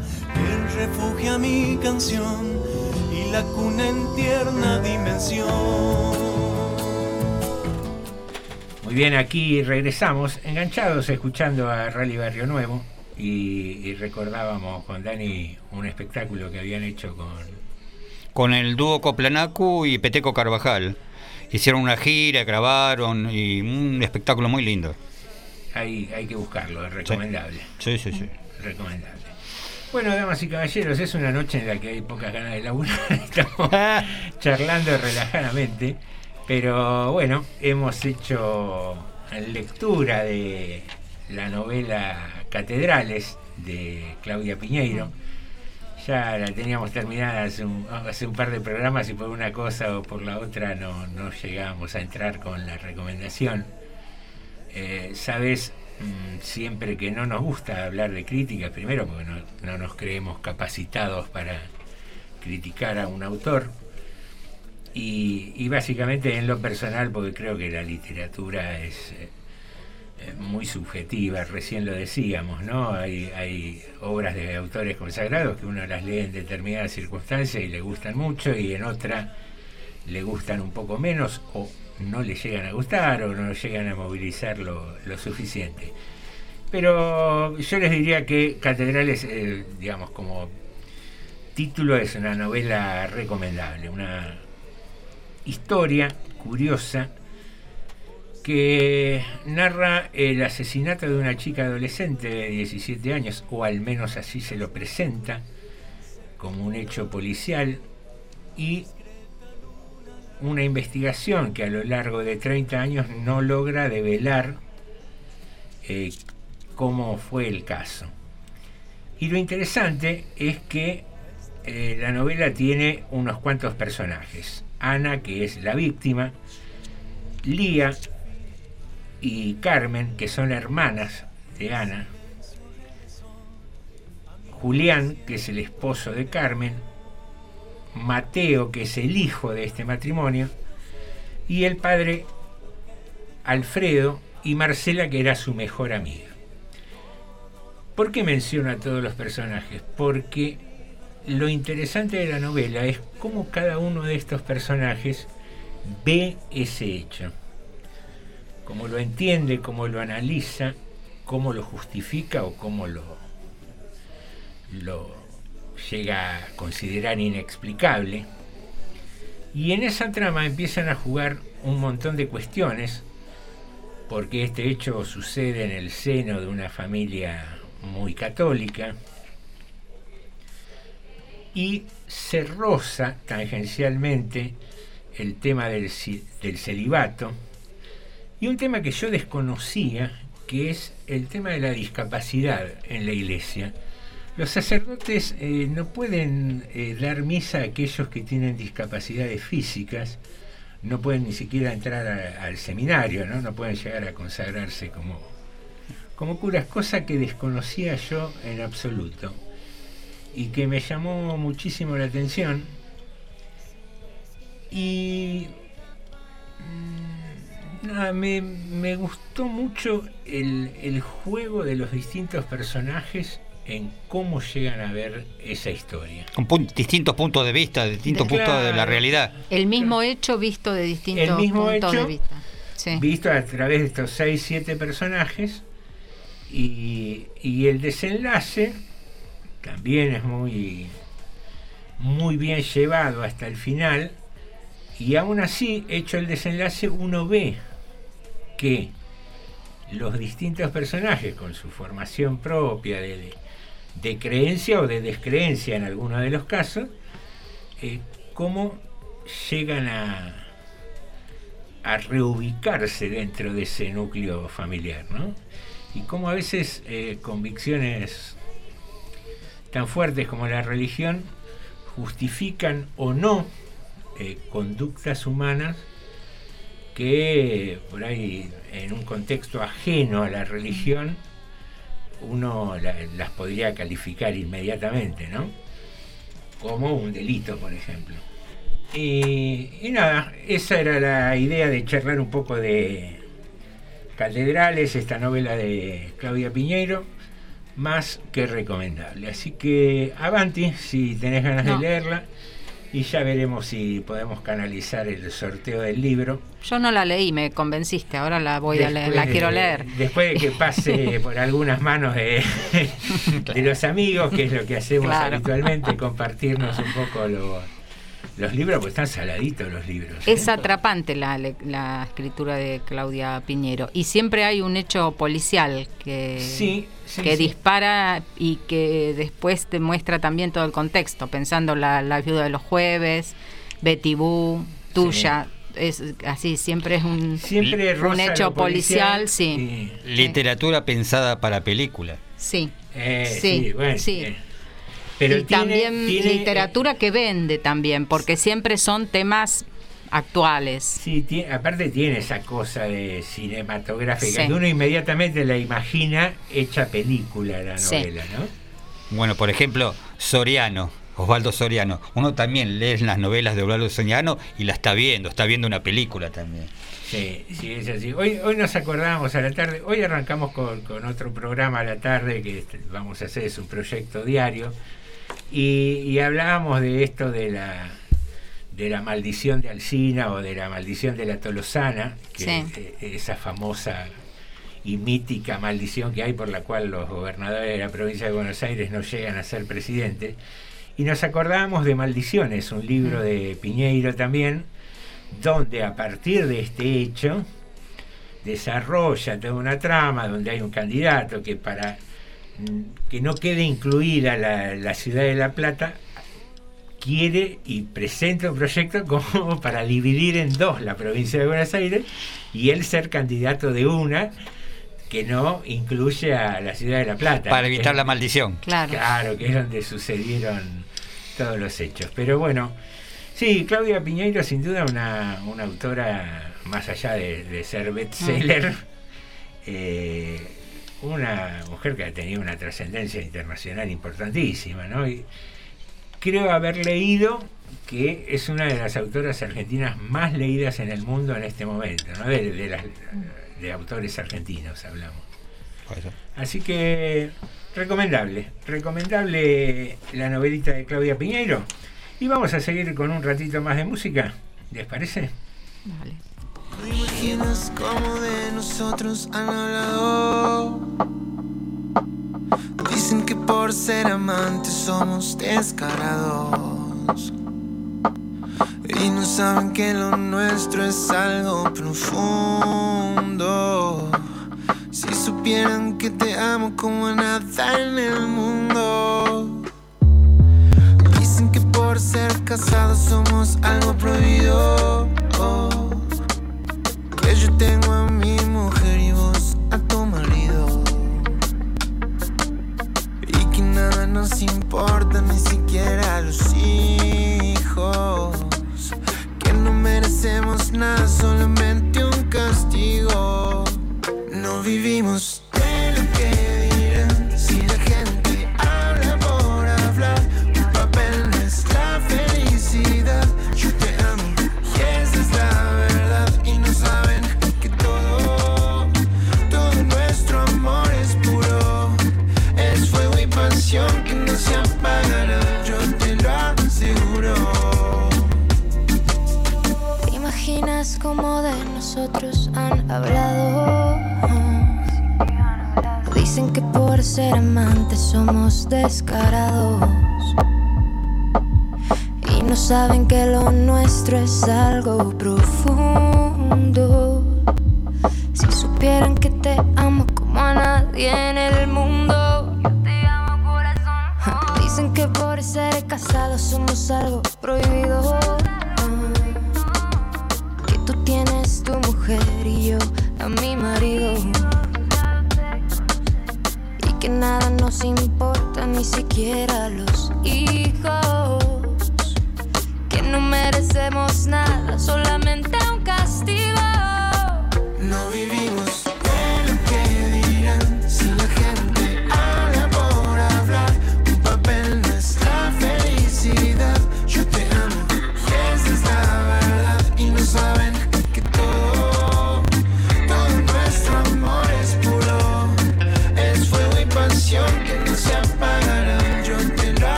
Speaker 9: el refugio a mi canción y la cuna en tierna dimensión.
Speaker 7: Muy bien, aquí regresamos, enganchados escuchando a Rally Barrio Nuevo y, y recordábamos con Dani un espectáculo que habían hecho con
Speaker 8: Con el dúo Coplanacu y Peteco Carvajal. Hicieron una gira, grabaron y un espectáculo muy lindo.
Speaker 7: Hay, hay que buscarlo, es recomendable.
Speaker 8: Sí, sí, sí.
Speaker 7: Recomendable. Bueno, damas y caballeros, es una noche en la que hay pocas ganas de laburar. Estamos charlando relajadamente. Pero bueno, hemos hecho lectura de la novela Catedrales de Claudia Piñeiro. Ya la teníamos terminada hace un, hace un par de programas y por una cosa o por la otra no, no llegamos a entrar con la recomendación. Eh, Sabes, siempre que no nos gusta hablar de críticas, primero porque no, no nos creemos capacitados para criticar a un autor, y, y básicamente en lo personal porque creo que la literatura es eh, eh, muy subjetiva, recién lo decíamos, ¿no? Hay, hay obras de autores consagrados que uno las lee en determinadas circunstancias y le gustan mucho y en otra le gustan un poco menos o no le llegan a gustar o no llegan a movilizar lo, lo suficiente. Pero yo les diría que Catedrales, eh, digamos, como título es una novela recomendable, una historia curiosa que narra el asesinato de una chica adolescente de 17 años, o al menos así se lo presenta, como un hecho policial, y una investigación que a lo largo de 30 años no logra develar eh, cómo fue el caso. Y lo interesante es que eh, la novela tiene unos cuantos personajes. Ana, que es la víctima, Lía y Carmen, que son hermanas de Ana, Julián, que es el esposo de Carmen, Mateo, que es el hijo de este matrimonio, y el padre Alfredo y Marcela, que era su mejor amiga. ¿Por qué menciono a todos los personajes? Porque lo interesante de la novela es cómo cada uno de estos personajes ve ese hecho, cómo lo entiende, cómo lo analiza, cómo lo justifica o cómo lo, lo llega a considerar inexplicable. Y en esa trama empiezan a jugar un montón de cuestiones, porque este hecho sucede en el seno de una familia muy católica, y se roza tangencialmente el tema del, del celibato y un tema que yo desconocía, que es el tema de la discapacidad en la iglesia. Los sacerdotes eh, no pueden eh, dar misa a aquellos que tienen discapacidades físicas, no pueden ni siquiera entrar al seminario, ¿no? no pueden llegar a consagrarse como, como curas, cosa que desconocía yo en absoluto y que me llamó muchísimo la atención. Y mm, nada, me, me gustó mucho el, el juego de los distintos personajes en cómo llegan a ver esa historia.
Speaker 8: Con distintos puntos de vista, distintos
Speaker 7: Claro.
Speaker 8: puntos de la realidad.
Speaker 3: El mismo hecho visto de distintos
Speaker 7: El mismo
Speaker 3: puntos
Speaker 7: hecho
Speaker 3: de vista. Sí.
Speaker 7: visto a través de estos 6, 7 personajes y, y el desenlace también es muy muy bien llevado hasta el final y aún así hecho el desenlace uno ve que los distintos personajes con su formación propia de, de creencia o de descreencia en algunos de los casos eh, cómo llegan a a reubicarse dentro de ese núcleo familiar, ¿no? Y cómo a veces eh, convicciones tan fuertes como la religión justifican o no eh, conductas humanas que por ahí en un contexto ajeno a la religión uno la- las podría calificar inmediatamente, ¿no? Como un delito, por ejemplo. Y, y nada, esa era la idea de charlar un poco de Catedrales, esta novela de Claudia Piñeiro, más que recomendable. Así que avanti, si tenés ganas
Speaker 3: No.
Speaker 7: de leerla, y ya veremos si podemos canalizar el sorteo del libro.
Speaker 3: Yo no la leí, me convenciste, ahora la voy a leer, la quiero leer.
Speaker 7: Después de que pase por algunas manos de, de los amigos, que es lo que hacemos
Speaker 3: Claro.
Speaker 7: habitualmente, compartirnos un poco lo- los libros, pues están saladitos los libros. ¿eh?
Speaker 3: Es atrapante la, le- la escritura de Claudia Piñero y siempre hay un hecho policial que,
Speaker 7: Sí, sí,
Speaker 3: que
Speaker 7: sí.
Speaker 3: dispara y que después te muestra también todo el contexto, pensando la, la viuda de los jueves, Betty Boo, tuya, es así, siempre es un,
Speaker 7: Siempre
Speaker 3: un hecho policial,
Speaker 7: policial
Speaker 3: sí.
Speaker 8: Literatura pensada para película.
Speaker 3: Sí.
Speaker 7: Eh,
Speaker 3: sí,
Speaker 7: sí, bueno,
Speaker 3: sí.
Speaker 7: eh, Pero
Speaker 3: y
Speaker 7: tiene-
Speaker 3: también
Speaker 7: tiene, eh,
Speaker 3: literatura que vende también, porque siempre son temas actuales.
Speaker 7: Sí, aparte tiene esa cosa de cinematográfica
Speaker 3: Sí.
Speaker 7: que uno inmediatamente la imagina hecha película la
Speaker 3: Sí.
Speaker 7: novela, ¿no?
Speaker 8: Bueno, por ejemplo, Soriano, Osvaldo Soriano. Uno también lee las novelas de Osvaldo Soriano y la está viendo, está viendo una película también.
Speaker 7: Sí, sí, es así. Hoy, hoy nos acordábamos a la tarde, hoy arrancamos con, con otro programa a la tarde que este, vamos a hacer, es un proyecto diario, y, y hablábamos de esto de la de la maldición de Alcina o de la maldición de la Tolosana, que
Speaker 3: Sí.
Speaker 7: eh, esa famosa y mítica maldición que hay por la cual los gobernadores de la provincia de Buenos Aires no llegan a ser presidentes. Y nos acordábamos de Maldiciones, un libro de Piñeiro también, donde a partir de este hecho desarrolla toda una trama donde hay un candidato que para mm, que no quede incluida la, la ciudad de La Plata quiere y presenta un proyecto como para dividir en dos la provincia de Buenos Aires y él ser candidato de una que no incluye a la ciudad de La Plata.
Speaker 8: Para evitar la maldición.
Speaker 3: Claro.
Speaker 7: Claro, que es donde sucedieron todos los hechos. Pero bueno, sí, Claudia Piñeiro sin duda una, una autora más allá de, de ser bestseller, eh, una mujer que ha tenido una trascendencia internacional importantísima, ¿no? Y creo haber leído que es una de las autoras argentinas más leídas en el mundo en este momento, ¿no? De, de las- de autores argentinos hablamos. Así que recomendable, recomendable la novelita de Claudia Piñeiro. Y vamos a seguir con un ratito más de música, ¿les parece?
Speaker 3: Vale.
Speaker 9: ¿Te imaginas cómo de nosotros han hablado? Dicen que por ser amantes somos descarados. Y no saben que lo nuestro es algo profundo. Si supieran que te amo como nada en el mundo. Dicen ser casados somos algo prohibido. Merecemos nada, solamente un castigo. No vivimos
Speaker 13: descarados. Y no saben que lo nuestro es algo profundo.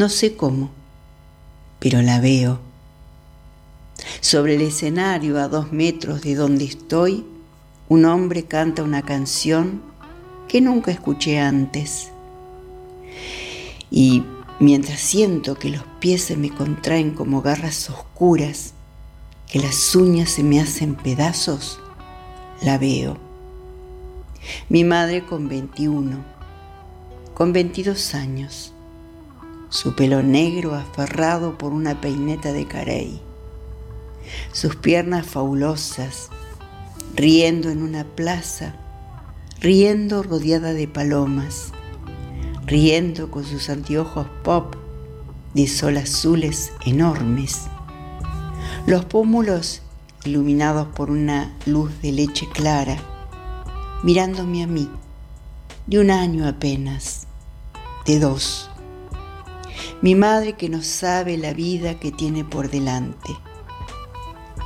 Speaker 13: No
Speaker 14: sé cómo, pero la veo. Sobre el escenario, a dos metros de donde estoy, un hombre canta una canción que nunca escuché antes. Y mientras siento que los pies se me contraen como garras oscuras, que las uñas se me hacen pedazos, la veo. Mi madre con 21, con 22 años su pelo negro aferrado por una peineta de carey, sus piernas fabulosas, riendo en una plaza, riendo rodeada de palomas, riendo con sus anteojos pop de sol azules enormes, los pómulos iluminados por una luz de leche clara, mirándome a mí, de un año apenas, de dos mi madre que no sabe la vida que tiene por delante,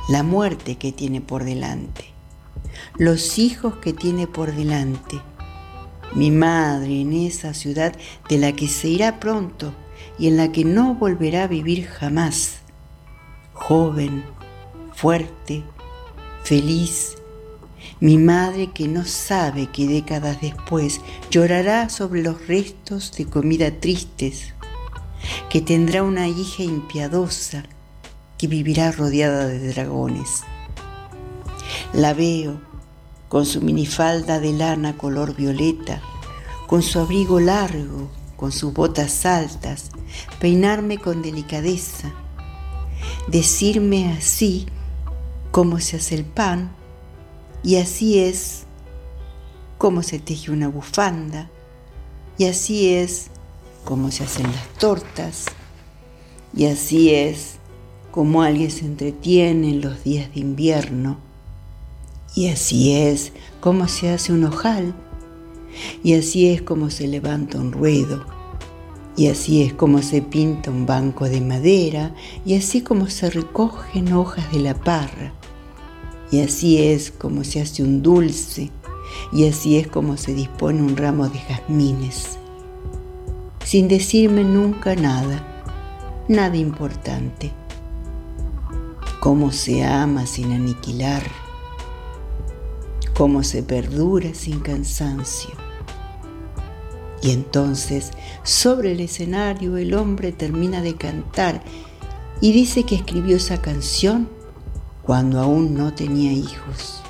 Speaker 14: la muerte que tiene por delante, los hijos que tiene por delante, mi madre en esa ciudad de la que se irá pronto y en la que no volverá a vivir jamás, joven, fuerte, feliz, mi madre que no sabe que décadas después llorará sobre los restos de comida tristes, que tendrá una hija impiadosa que vivirá rodeada de dragones. La veo con su minifalda de lana color violeta, con su abrigo largo, con sus botas altas, peinarme con delicadeza, decirme así cómo se hace el pan, y así es cómo se teje una bufanda, y así es cómo se hacen las tortas, y así es como alguien se entretiene en los días de invierno, y así es como se hace un ojal, y así es como se levanta un ruedo, y así es como se pinta un banco de madera, y así como se recogen hojas de la parra, y así es como se hace un dulce, y así es como se dispone un ramo de jazmines, sin decirme nunca nada, nada importante. Cómo se ama sin aniquilar, cómo se perdura sin cansancio. Y entonces, sobre el escenario, el hombre termina de cantar y dice que escribió esa canción cuando aún no tenía hijos,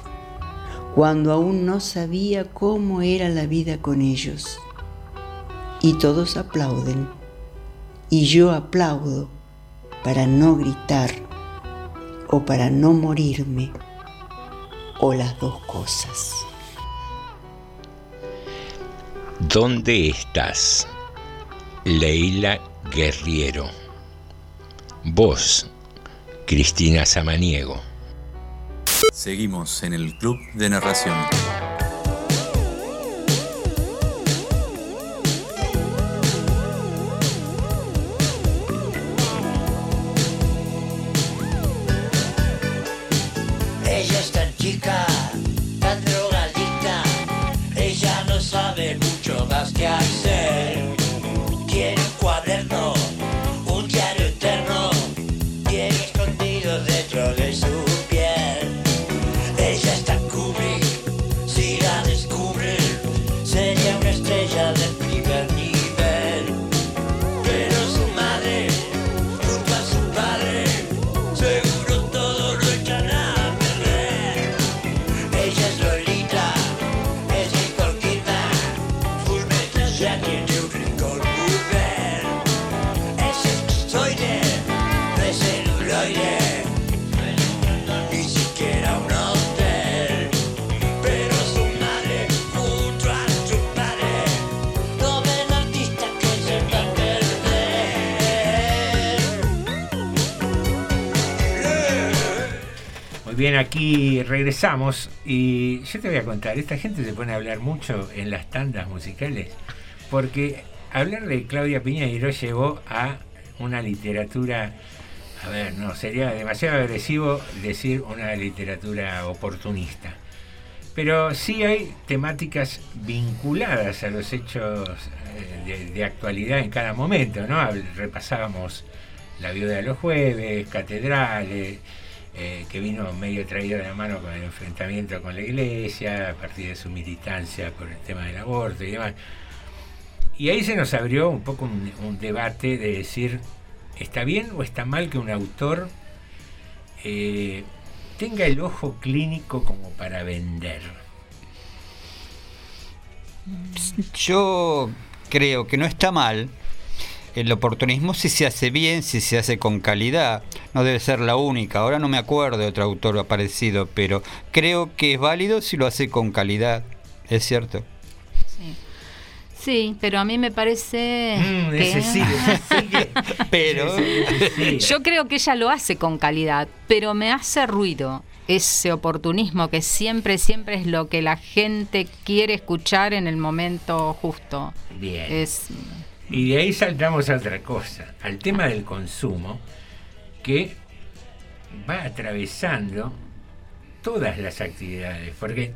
Speaker 14: cuando aún no sabía cómo era la vida con ellos. Y todos aplauden, y yo aplaudo para no gritar o para no morirme, o las dos cosas.
Speaker 15: ¿Dónde estás? Leila Guerriero. Vos, Cristina Samaniego.
Speaker 16: Seguimos en el Club de Narración.
Speaker 17: Que
Speaker 7: bien, aquí regresamos y yo te voy a contar, esta gente se pone a hablar mucho en las tandas musicales porque hablar de Claudia Piñeiro llevó a una literatura, a ver, no, sería demasiado agresivo decir una literatura oportunista. Pero sí hay temáticas vinculadas a los hechos eh, de, actualidad en cada momento, ¿no? Repasábamos La viuda de los jueves, Catedrales, eh, que vino medio traído de la mano con el enfrentamiento con la iglesia, a partir de su militancia por el tema del aborto y demás. Y ahí se nos abrió un poco un, debate de decir, ¿está bien o está mal que un autor eh, tenga el ojo clínico como para vender?
Speaker 8: Yo creo que no está mal. El oportunismo si se hace bien, si se hace con calidad, no debe ser la única. Ahora no me acuerdo de otro autor aparecido, pero creo que es válido si lo hace con calidad. Es cierto.
Speaker 3: Sí, pero a mí me parece
Speaker 7: Mm,
Speaker 3: que...
Speaker 7: ese sí, ese sí que-
Speaker 8: Pero
Speaker 7: ese sí.
Speaker 3: Yo creo que ella lo hace con calidad, pero me hace ruido ese oportunismo que siempre, siempre es lo que la gente quiere escuchar en el momento justo.
Speaker 7: Bien.
Speaker 3: Es,
Speaker 7: Y de ahí saltamos a otra cosa, al tema del consumo, que va atravesando todas las actividades. Porque,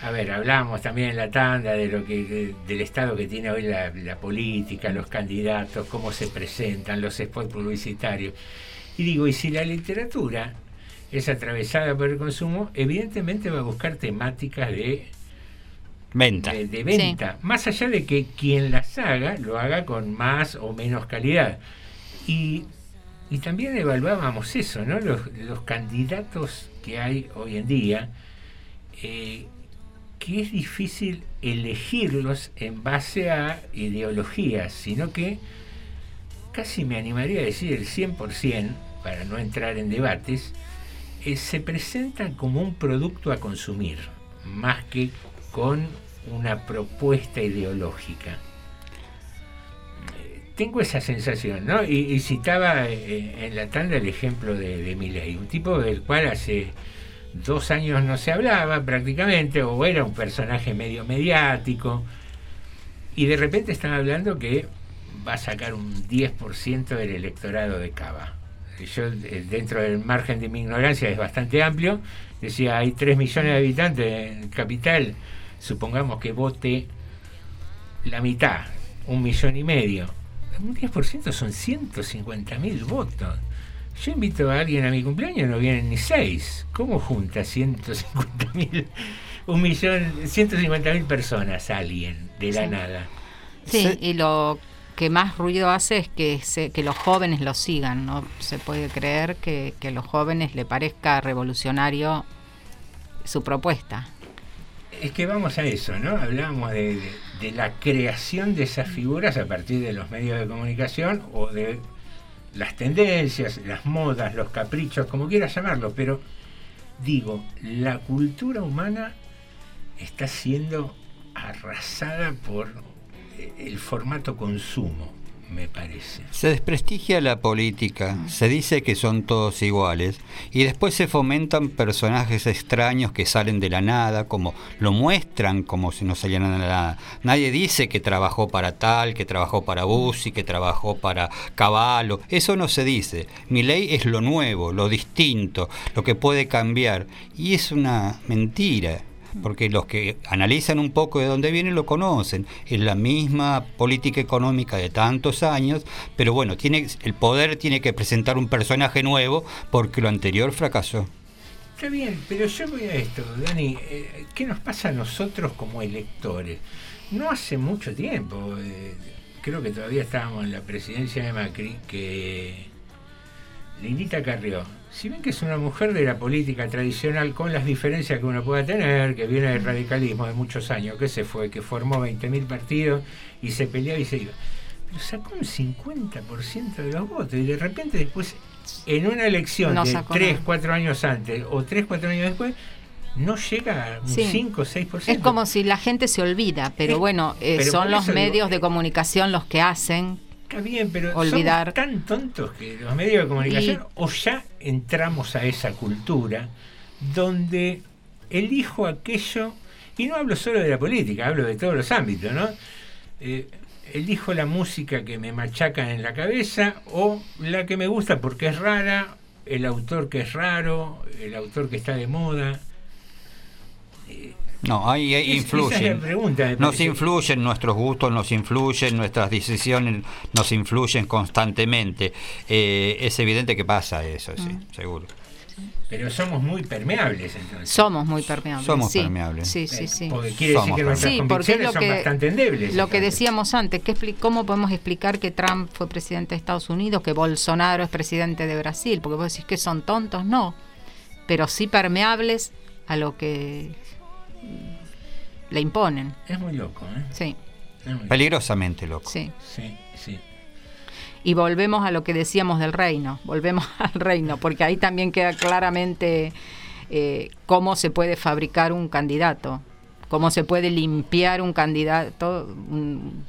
Speaker 7: a ver, hablamos también en la tanda de lo que de- del estado que tiene hoy la, la política, los candidatos, cómo se presentan, los spots publicitarios. Y digo, y si la literatura es atravesada por el consumo, evidentemente va a buscar temáticas de
Speaker 8: Venta.
Speaker 7: de, de venta, más allá de que quien las haga lo haga con más o menos calidad. Y, y también evaluábamos eso, ¿no? Los, candidatos que hay hoy en día eh, que es difícil elegirlos en base a ideologías, sino que casi me animaría a decir el 100%, para no entrar en debates, eh, se presentan como un producto a consumir, más que con una propuesta ideológica. Tengo esa sensación, ¿no? Y, citaba eh, en la tanda el ejemplo de, de un tipo del cual hace dos años no se hablaba prácticamente, o era un personaje medio mediático, y de repente están hablando que va a sacar un 10% del electorado de Cava. Yo, eh, dentro del margen de mi ignorancia, es bastante amplio, decía, hay 3 millones de habitantes en capital, supongamos que vote la mitad, un millón y medio. Un 10% son 150 mil votos. Yo invito a alguien a mi cumpleaños, no vienen ni seis. ¿Cómo junta 150 mil, un millón, 150 mil personas alguien de la
Speaker 3: Sí.
Speaker 7: nada?
Speaker 3: Sí, y lo que más ruido hace es que, se- que los jóvenes lo sigan. No se puede creer que, que a los jóvenes le parezca revolucionario su propuesta.
Speaker 7: Es que vamos a eso, ¿no? Hablamos de, de- de la creación de esas figuras a partir de los medios de comunicación o de las tendencias, las modas, los caprichos, como quieras llamarlo, pero digo, la cultura humana está siendo arrasada por eh, el formato consumo, me parece.
Speaker 8: Se desprestigia la política, se dice que son todos iguales y después se fomentan personajes extraños que salen de la nada, como lo muestran como si no salieran de la nada. Nadie dice que trabajó para tal, que trabajó para Bussi, que trabajó para Caballo. Eso no se dice. Mi ley es lo nuevo, lo distinto, lo que puede cambiar. Y es una mentira porque los que analizan un poco de dónde viene lo conocen. Es la misma política económica de tantos años, pero bueno, tiene, el poder tiene que presentar un personaje nuevo porque lo anterior fracasó.
Speaker 7: Está bien, pero yo voy a esto, Dani. eh, ¿Qué nos pasa a nosotros como electores? No hace mucho tiempo, eh, creo que todavía estábamos en la presidencia de Macri, que Lindita Carrió, si bien que es una mujer de la política tradicional, con las diferencias que uno pueda tener, que viene del radicalismo de muchos años, que se fue, que formó 20.000 partidos y se peleó y se iba. Pero sacó un 50% de los votos y de repente después, en una elección
Speaker 3: No
Speaker 7: de
Speaker 3: sacó
Speaker 7: 3,
Speaker 3: nada.
Speaker 7: 4 años antes o 3, 4 años después, no llega a un
Speaker 3: Sí.
Speaker 7: 5 o 6%.
Speaker 3: Es como si la gente se olvida, pero
Speaker 7: Eh,
Speaker 3: bueno, eh,
Speaker 7: pero
Speaker 3: son los
Speaker 7: digo,
Speaker 3: medios de comunicación los que hacen
Speaker 7: Está bien, pero
Speaker 3: olvidar.
Speaker 7: somos tan tontos que los medios de comunicación o ya entramos a esa cultura donde elijo aquello, y no hablo solo de la política, hablo de todos los ámbitos, ¿no? Eh, elijo la música que me machaca en la cabeza o la que me gusta porque es rara, el autor que es raro, el autor que está de moda.
Speaker 8: No, ahí, influyen.
Speaker 7: pregunta,
Speaker 8: nos influyen nuestros gustos, nos influyen nuestras decisiones, nos influyen constantemente. Eh, es evidente que pasa eso, sí,
Speaker 3: Mm.
Speaker 8: seguro.
Speaker 7: Pero somos muy permeables entonces.
Speaker 3: Somos muy permeables.
Speaker 8: Somos
Speaker 3: sí.
Speaker 8: permeables.
Speaker 3: Sí, sí, sí.
Speaker 7: Porque quiere decir que nuestras
Speaker 3: Sí, porque es
Speaker 7: convicciones
Speaker 3: lo
Speaker 7: son
Speaker 3: que,
Speaker 7: bastante endebles.
Speaker 3: lo que
Speaker 7: entonces.
Speaker 3: decíamos antes, ¿qué expli- ¿cómo podemos explicar que Trump fue presidente de Estados Unidos, que Bolsonaro es presidente de Brasil? Porque vos decís que son tontos, no, pero sí permeables a lo que le imponen.
Speaker 7: Es muy loco, ¿eh?
Speaker 3: Sí,
Speaker 7: muy
Speaker 8: Peligrosamente loco.
Speaker 3: sí.
Speaker 7: Sí, sí.
Speaker 3: Y volvemos a lo que decíamos del reino, volvemos al reino, porque ahí también queda claramente eh, cómo se puede fabricar un candidato, cómo se puede limpiar un candidato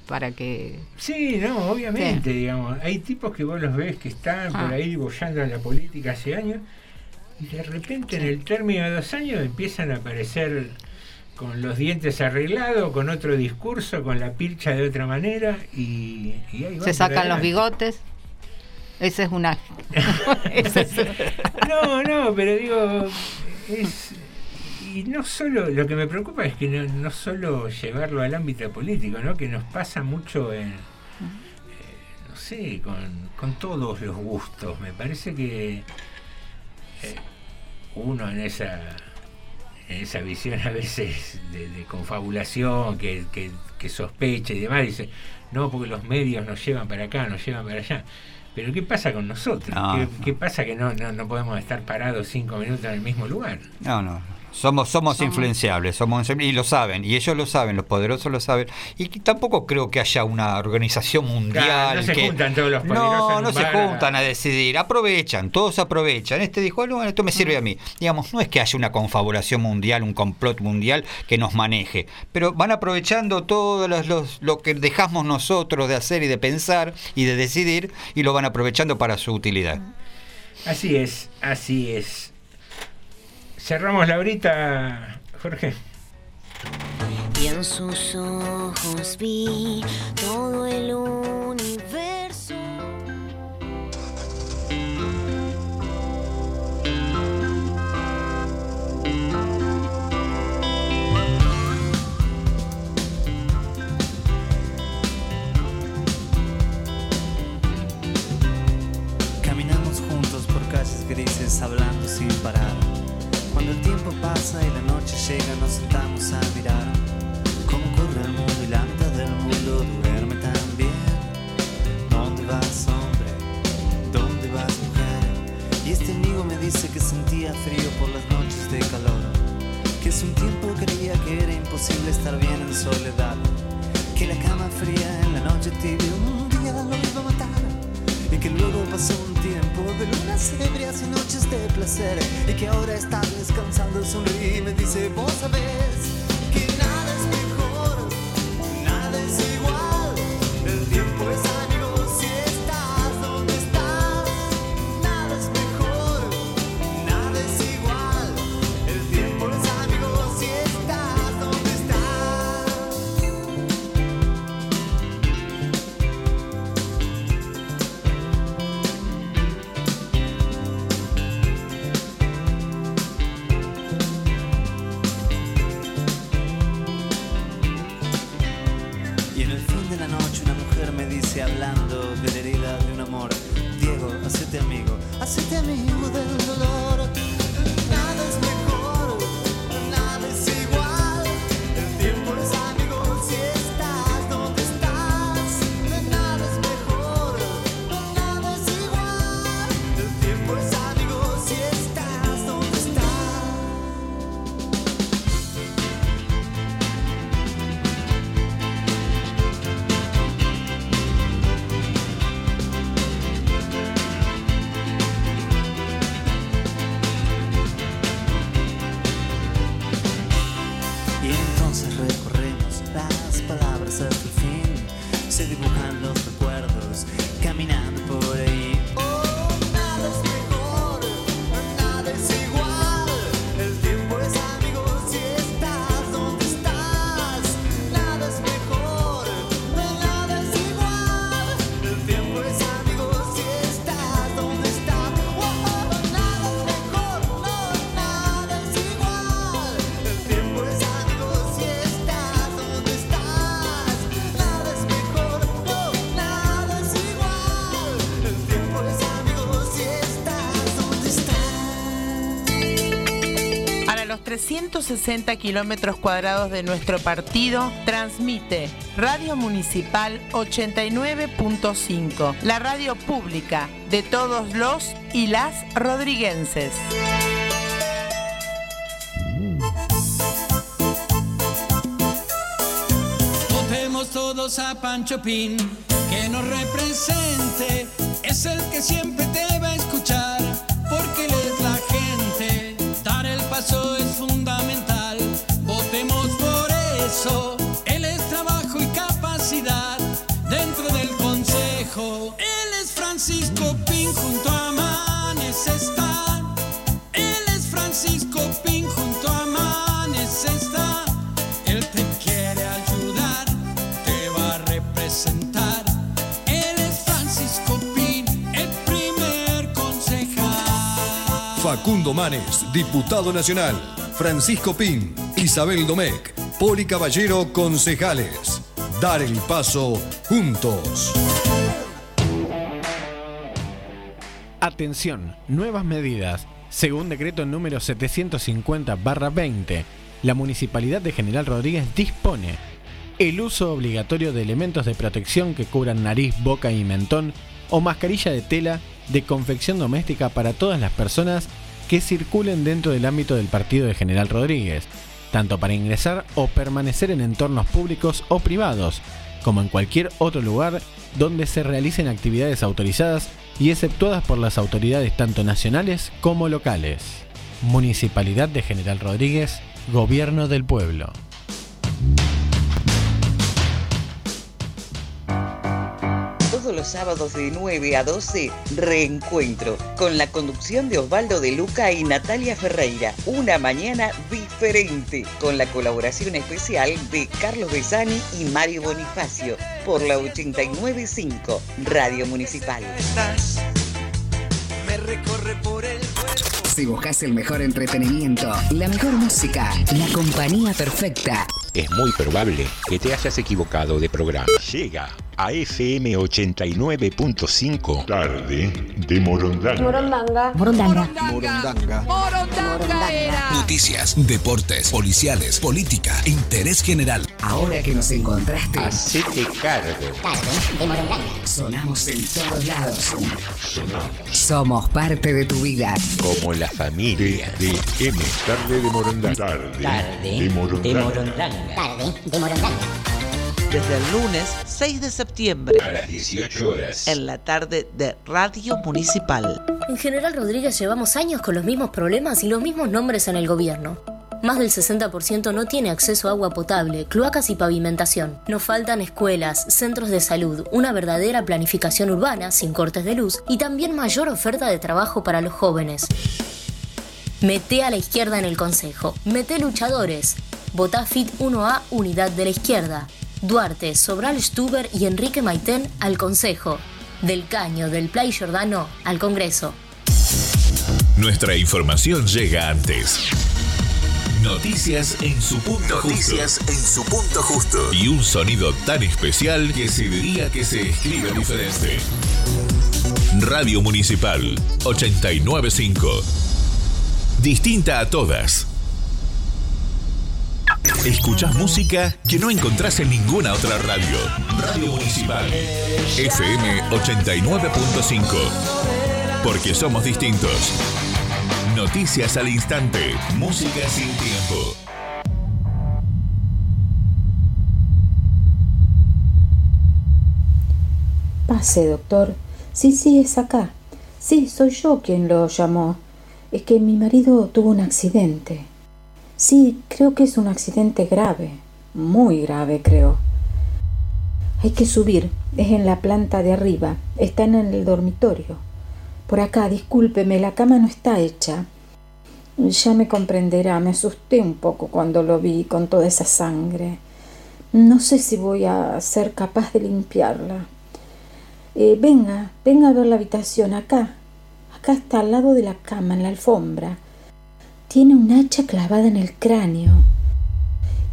Speaker 3: para que...
Speaker 7: Sí, no, obviamente, digamos. Hay tipos que vos los ves que están
Speaker 3: Ah.
Speaker 7: por ahí bollando en la política hace años y de repente en el término de dos años empiezan a aparecer con los dientes arreglados, con otro discurso, con la pircha de otra manera y, y ahí
Speaker 3: Se sacan los bigotes. Esa es una...
Speaker 7: No, no, pero digo, es. Y no solo, lo que me preocupa es que no, no solo llevarlo al ámbito político, ¿no? Que nos pasa mucho en. eh, no sé, con, con todos los gustos. Me parece que eh, uno en esa esa visión a veces de, de confabulación, que, que, que sospecha y demás, dice, no, porque los medios nos llevan para acá, nos llevan para allá. Pero ¿qué pasa con nosotros?
Speaker 8: No,
Speaker 7: ¿Qué,
Speaker 8: no.
Speaker 7: qué pasa que no, no, no podemos estar parados cinco minutos en el mismo lugar?
Speaker 8: No, no. Somos, somos,
Speaker 3: Somos-
Speaker 8: influenciables, somos y lo saben, y ellos lo saben, los poderosos lo saben. Y tampoco creo que haya una organización mundial.
Speaker 7: Claro, no se
Speaker 8: que-
Speaker 7: juntan todos los poderosos
Speaker 8: No, no se juntan a decidir, aprovechan, todos aprovechan. Este dijo, no, esto me sirve a mí. Digamos, no es que haya una confabulación mundial, un complot mundial que nos maneje, pero van aprovechando todo los- los- lo que dejamos nosotros de hacer y de pensar y de decidir y lo van aprovechando para su utilidad.
Speaker 7: Así es, así es. Cerramos la horita, Jorge.
Speaker 18: Y en sus ojos vi todo el universo.
Speaker 19: Caminamos juntos por calles grises hablando sin parar. Cuando el tiempo pasa y la noche llega nos sentamos a mirar cómo corre el mundo y la mitad del mundo duerme también. ¿Dónde vas hombre? ¿Dónde vas mujer? Y este amigo me dice que sentía frío por las noches de calor. Que hace un tiempo creía que era imposible estar bien en soledad. Que la cama fría en la noche tibia que luego pasó un tiempo de lunas ebrias y noches de placer Y que ahora está descansando, sonríe y me dice Vos sabés
Speaker 20: 160 kilómetros cuadrados de nuestro partido, transmite Radio Municipal 89.5, la radio pública de todos los y las rodriguenses.
Speaker 21: Votemos todos a Pancho Pin, que nos represente, es el que siempre
Speaker 22: Facundo Manes, diputado nacional. Francisco Pin, Isabel Domecq, Poli Caballero, concejales. Dar el paso juntos.
Speaker 23: Atención, nuevas medidas. Según decreto número 750-20, la Municipalidad de General Rodríguez dispone el uso obligatorio de elementos de protección que cubran nariz, boca y mentón o mascarilla de tela de confección doméstica para todas las personas que circulen dentro del ámbito del partido de General Rodríguez, tanto para ingresar o permanecer en entornos públicos o privados, como en cualquier otro lugar donde se realicen actividades autorizadas y exceptuadas por las autoridades tanto nacionales como locales. Municipalidad de General Rodríguez, Gobierno del Pueblo.
Speaker 12: Sábados de 9 a 12, reencuentro con la conducción de Osvaldo de Luca y Natalia Ferreira. Una mañana diferente, con la colaboración especial de Carlos Besani y Mario Bonifacio por la 895 Radio Municipal.
Speaker 9: Me recorre por el
Speaker 24: Si buscas el mejor entretenimiento, la mejor música, la compañía perfecta.
Speaker 1: Es muy probable que te hayas equivocado de programa. Llega a FM 89.5 Tarde de Morondanga.
Speaker 25: Morondanga.
Speaker 24: Morondanga.
Speaker 25: Morondanga. Morondanga era.
Speaker 24: Noticias, deportes, policiales, política, interés general. Ahora que nos encontraste,
Speaker 1: Hacete cargo.
Speaker 24: de Morondanga. Sonamos en todos lados. Somos parte de tu vida.
Speaker 1: Como la familia de M. Tarde de Morondanga. Tarde, de Morondanga.
Speaker 24: Tarde de Morondanga.
Speaker 26: Desde el lunes 6 de septiembre
Speaker 1: A las 18 horas.
Speaker 26: en la tarde de Radio Municipal.
Speaker 27: En General Rodríguez llevamos años con los mismos problemas y los mismos nombres en el gobierno. Más del 60% no tiene acceso a agua potable, cloacas y pavimentación. Nos faltan escuelas, centros de salud, una verdadera planificación urbana sin cortes de luz y también mayor oferta de trabajo para los jóvenes. Mete a la izquierda en el Consejo. Mete luchadores. Votá FIT 1A Unidad de la Izquierda. Duarte, Sobral Stuber y Enrique Maitén al Consejo. Del Caño, del Play Giordano al Congreso.
Speaker 11: Nuestra información llega antes. Noticias en su punto
Speaker 28: Noticias
Speaker 11: justo. en su punto justo. Y un sonido tan especial que se diría que se escribe diferente. Radio Municipal 895. Distinta a todas. Escuchás música que no encontrás en ninguna otra radio. Radio Municipal FM 89.5. Porque somos distintos. Noticias al instante. Música sin tiempo.
Speaker 29: Pase, doctor. Sí, sí, es acá. Sí, soy yo quien lo llamó. Es que mi marido tuvo un accidente. Sí, creo que es un accidente grave. Muy grave, creo. Hay que subir. Es en la planta de arriba. Está en el dormitorio. Por acá, discúlpeme, la cama no está hecha. Ya me comprenderá, me asusté un poco cuando lo vi con toda esa sangre. No sé si voy a ser capaz de limpiarla. Eh, venga, venga a ver la habitación acá. Acá está al lado de la cama, en la alfombra. Tiene un hacha clavada en el cráneo.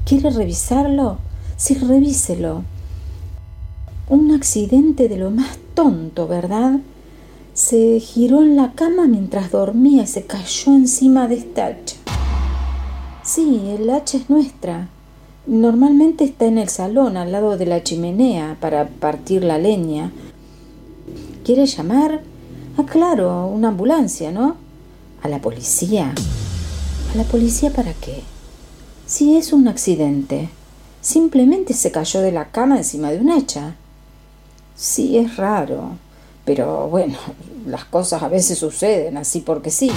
Speaker 29: ¿Quiere revisarlo? Sí, revíselo. Un accidente de lo más tonto, ¿verdad? Se giró en la cama mientras dormía y se cayó encima de esta hacha. Sí, el hacha es nuestra. Normalmente está en el salón, al lado de la chimenea, para partir la leña. ¿Quiere llamar? Ah, claro, una ambulancia, ¿no? ¿A la policía? ¿A la policía para qué? Si es un accidente. Simplemente se cayó de la cama encima de un hacha. Sí, es raro. Pero bueno, las cosas a veces suceden así porque sí.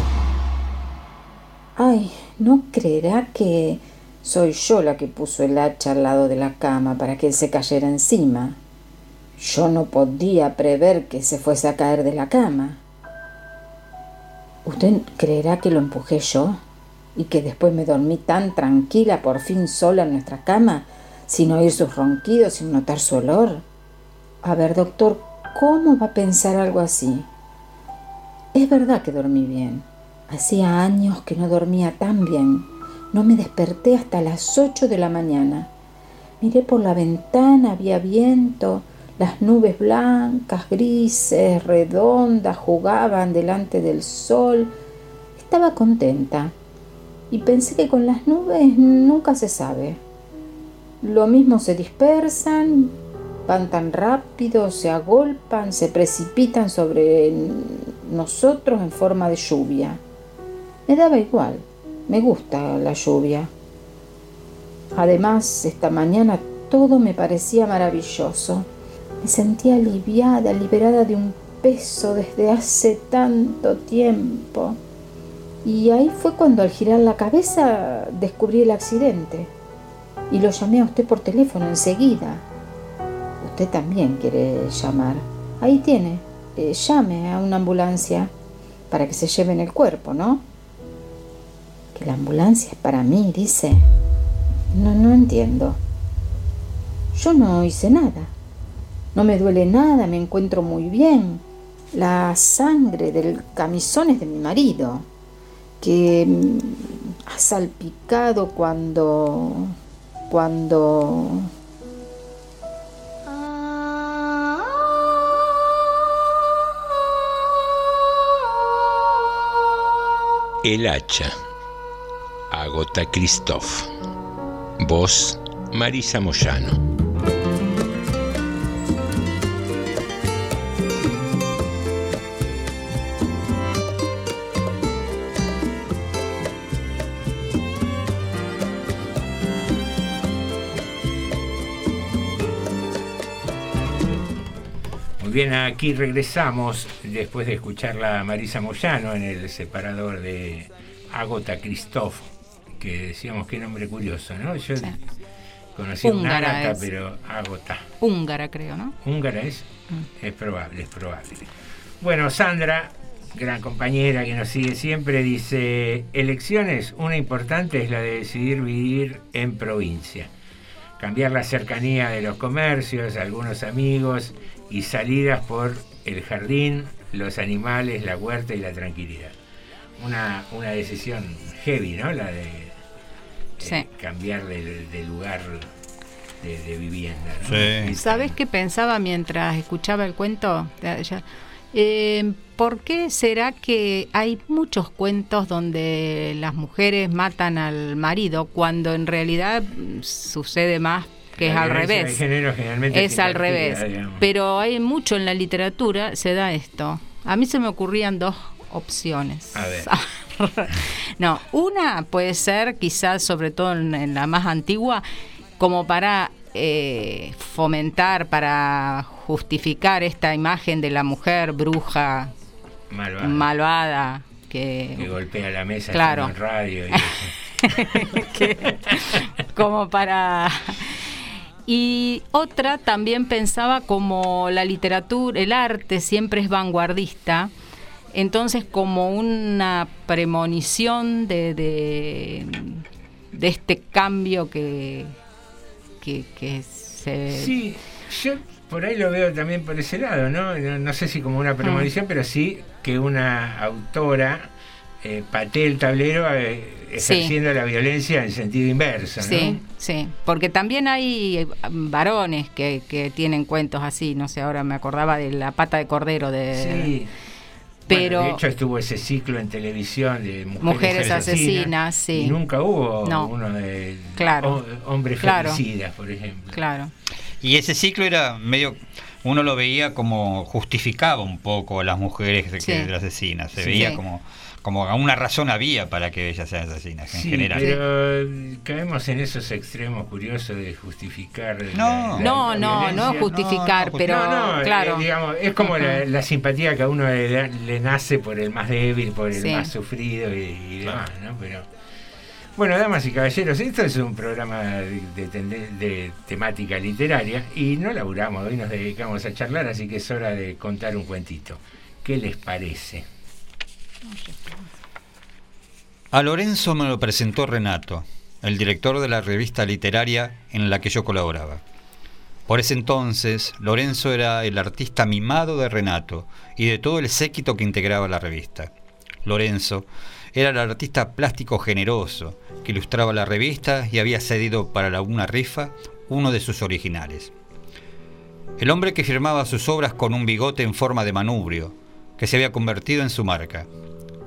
Speaker 29: Ay, ¿no creerá que soy yo la que puso el hacha al lado de la cama para que él se cayera encima? Yo no podía prever que se fuese a caer de la cama. ¿Usted creerá que lo empujé yo? ¿Y que después me dormí tan tranquila por fin sola en nuestra cama, sin oír sus ronquidos, sin notar su olor? A ver, doctor, ¿cómo va a pensar algo así? Es verdad que dormí bien. Hacía años que no dormía tan bien. No me desperté hasta las ocho de la mañana. Miré por la ventana, había viento, las nubes blancas, grises, redondas, jugaban delante del sol. Estaba contenta y pensé que con las nubes nunca se sabe. Lo mismo se dispersan, van tan rápido, se agolpan, se precipitan sobre nosotros en forma de lluvia. Me daba igual, me gusta la lluvia. Además, esta mañana todo me parecía maravilloso. Me sentía aliviada, liberada de un peso desde hace tanto tiempo. Y ahí fue cuando al girar la cabeza descubrí el accidente. Y lo llamé a usted por teléfono enseguida. Usted también quiere llamar. Ahí tiene. Eh, llame a una ambulancia para que se lleven el cuerpo, ¿no? Que la ambulancia es para mí, dice. No, no entiendo. Yo no hice nada. No me duele nada, me encuentro muy bien. La sangre del camisón es de mi marido, que mm, ha salpicado cuando... cuando...
Speaker 1: El hacha. Agota Christoph. Voz Marisa Moyano.
Speaker 7: Bien, aquí regresamos después de escucharla a Marisa Moyano en el separador de Agota Christoph, que decíamos qué nombre curioso, ¿no? Yo conocí una
Speaker 3: Húngara
Speaker 7: gata,
Speaker 3: es.
Speaker 7: pero Agota.
Speaker 3: Húngara, creo, ¿no?
Speaker 7: ¿Húngara es?
Speaker 3: Mm.
Speaker 7: Es probable, es probable. Bueno, Sandra, gran compañera que nos sigue siempre, dice, elecciones, una importante es la de decidir vivir en provincia. Cambiar la cercanía de los comercios, algunos amigos y salidas por el jardín, los animales, la huerta y la tranquilidad. Una, una decisión heavy, ¿no? La de eh,
Speaker 3: Sí.
Speaker 7: cambiar de, de lugar de, de vivienda. ¿no?
Speaker 3: ¿Sabes qué pensaba mientras escuchaba el cuento? Eh, ¿Por qué será que hay muchos cuentos donde las mujeres matan al marido cuando en realidad sucede más que es al revés?
Speaker 7: de género generalmente
Speaker 3: Es al revés.
Speaker 7: digamos.
Speaker 3: Pero hay mucho en la literatura, se da esto. A mí se me ocurrían dos opciones.
Speaker 7: A ver.
Speaker 3: No, una puede ser quizás, sobre todo en, en la más antigua, como para eh, fomentar, para justificar esta imagen de la mujer bruja,
Speaker 7: Malvada.
Speaker 3: malvada, que,
Speaker 7: que golpea la mesa
Speaker 3: Claro.
Speaker 7: en radio. y-
Speaker 3: que- como para y otra también pensaba como la literatura, el arte siempre es vanguardista, entonces como una premonición de, de, de este cambio que, que, que se...
Speaker 7: Sí, yo por ahí lo veo también por ese lado, ¿no? No, no sé si como una premonición, pero sí que una autora eh, patee el tablero eh, ejerciendo la violencia en sentido inverso, ¿no?
Speaker 3: Sí, sí, porque también hay eh, varones que, que tienen cuentos así, no sé, ahora me acordaba de la pata de cordero de...
Speaker 7: Sí.
Speaker 3: Pero
Speaker 7: Bueno, de hecho estuvo ese ciclo en televisión de mujeres,
Speaker 3: Mujeres asesinas, sí.
Speaker 7: Y nunca hubo
Speaker 3: No.
Speaker 7: uno de
Speaker 3: Claro.
Speaker 7: ho- hombres
Speaker 3: Claro.
Speaker 7: femicidas, por ejemplo.
Speaker 3: Claro.
Speaker 8: Y ese ciclo era medio, uno lo veía como justificaba un poco a las mujeres que,
Speaker 3: Sí.
Speaker 8: de asesinas, se
Speaker 7: Sí.
Speaker 8: veía
Speaker 7: Sí.
Speaker 8: como, como una razón había para que ellas sean asesinas en
Speaker 7: Sí,
Speaker 8: general.
Speaker 7: pero eh, caemos en esos extremos curiosos de justificar.
Speaker 8: No.
Speaker 3: No, no, no justificar, pero
Speaker 7: No, no, eh,
Speaker 3: claro.
Speaker 7: digamos, es como la, simpatía que a uno le, da- le nace por el más débil, por el
Speaker 3: Sí.
Speaker 7: más sufrido y, y demás, ¿no? Pero bueno, damas y caballeros, esto es un programa de, de de temática literaria y no laburamos, hoy nos dedicamos a charlar, así que es hora de contar un cuentito. ¿Qué les parece?
Speaker 8: A Lorenzo me lo presentó Renato, el director de la revista literaria en la que yo colaboraba. Por ese entonces, Lorenzo era el artista mimado de Renato y de todo el séquito que integraba la revista. Lorenzo era el artista plástico generoso que ilustraba la revista y había cedido para una rifa uno de sus originales. El hombre que firmaba sus obras con un bigote en forma de manubrio, que se había convertido en su marca.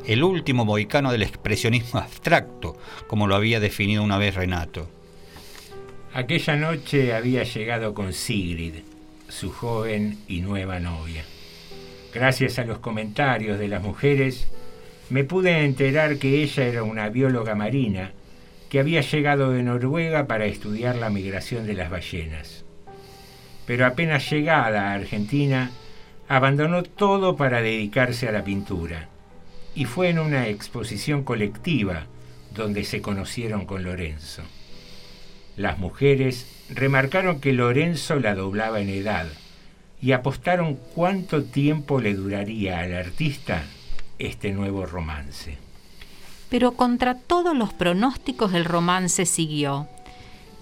Speaker 8: El último mohicano del expresionismo abstracto, como lo había definido una vez Renato.
Speaker 7: Aquella noche había llegado con Sigrid, su joven y nueva novia. Gracias a los comentarios de las mujeres, me pude enterar que ella era una bióloga marina que había llegado de Noruega para estudiar la migración de las ballenas. Pero apenas llegada a Argentina, abandonó todo para dedicarse a la pintura. Y fue en una exposición colectiva donde se conocieron con Lorenzo. Las mujeres remarcaron que Lorenzo la doblaba en edad y apostaron cuánto tiempo le duraría al artista este nuevo romance.
Speaker 3: Pero contra todos los pronósticos el romance siguió,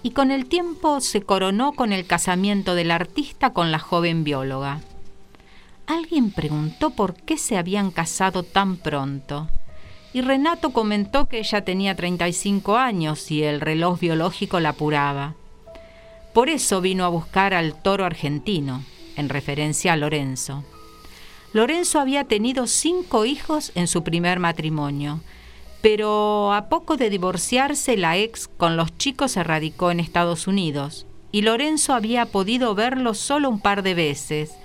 Speaker 3: y con el tiempo se coronó con el casamiento del artista con la joven bióloga. Alguien preguntó por qué se habían casado tan pronto, y Renato comentó que ella tenía 35 años y el reloj biológico la apuraba. Por eso vino a buscar al toro argentino, en referencia a Lorenzo. Lorenzo había tenido cinco hijos en su primer matrimonio, pero a poco de divorciarse la ex con los chicos se radicó en Estados Unidos y Lorenzo había podido verlo solo un par de veces,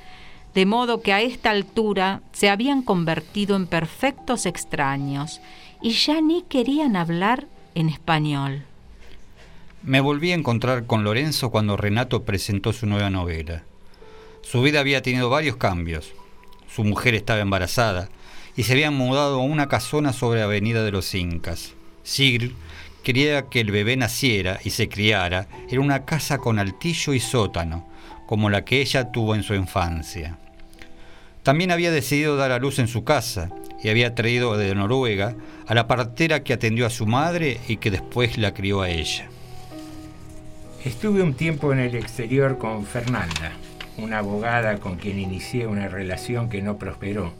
Speaker 3: de modo que a esta altura se habían convertido en perfectos extraños y ya ni querían hablar en español.
Speaker 8: Me volví a encontrar con Lorenzo cuando Renato presentó su nueva novela. Su vida había tenido varios cambios. Su mujer estaba embarazada y se habían mudado a una casona sobre Avenida de los Incas. Sigrid quería que el bebé naciera y se criara en una casa con altillo y sótano, como la que ella tuvo en su infancia. También había decidido dar a luz en su casa y había traído de Noruega a la partera que atendió a su madre y que después la crió a ella.
Speaker 7: Estuve un tiempo en el exterior con Fernanda, una abogada con quien inicié una relación que no prosperó.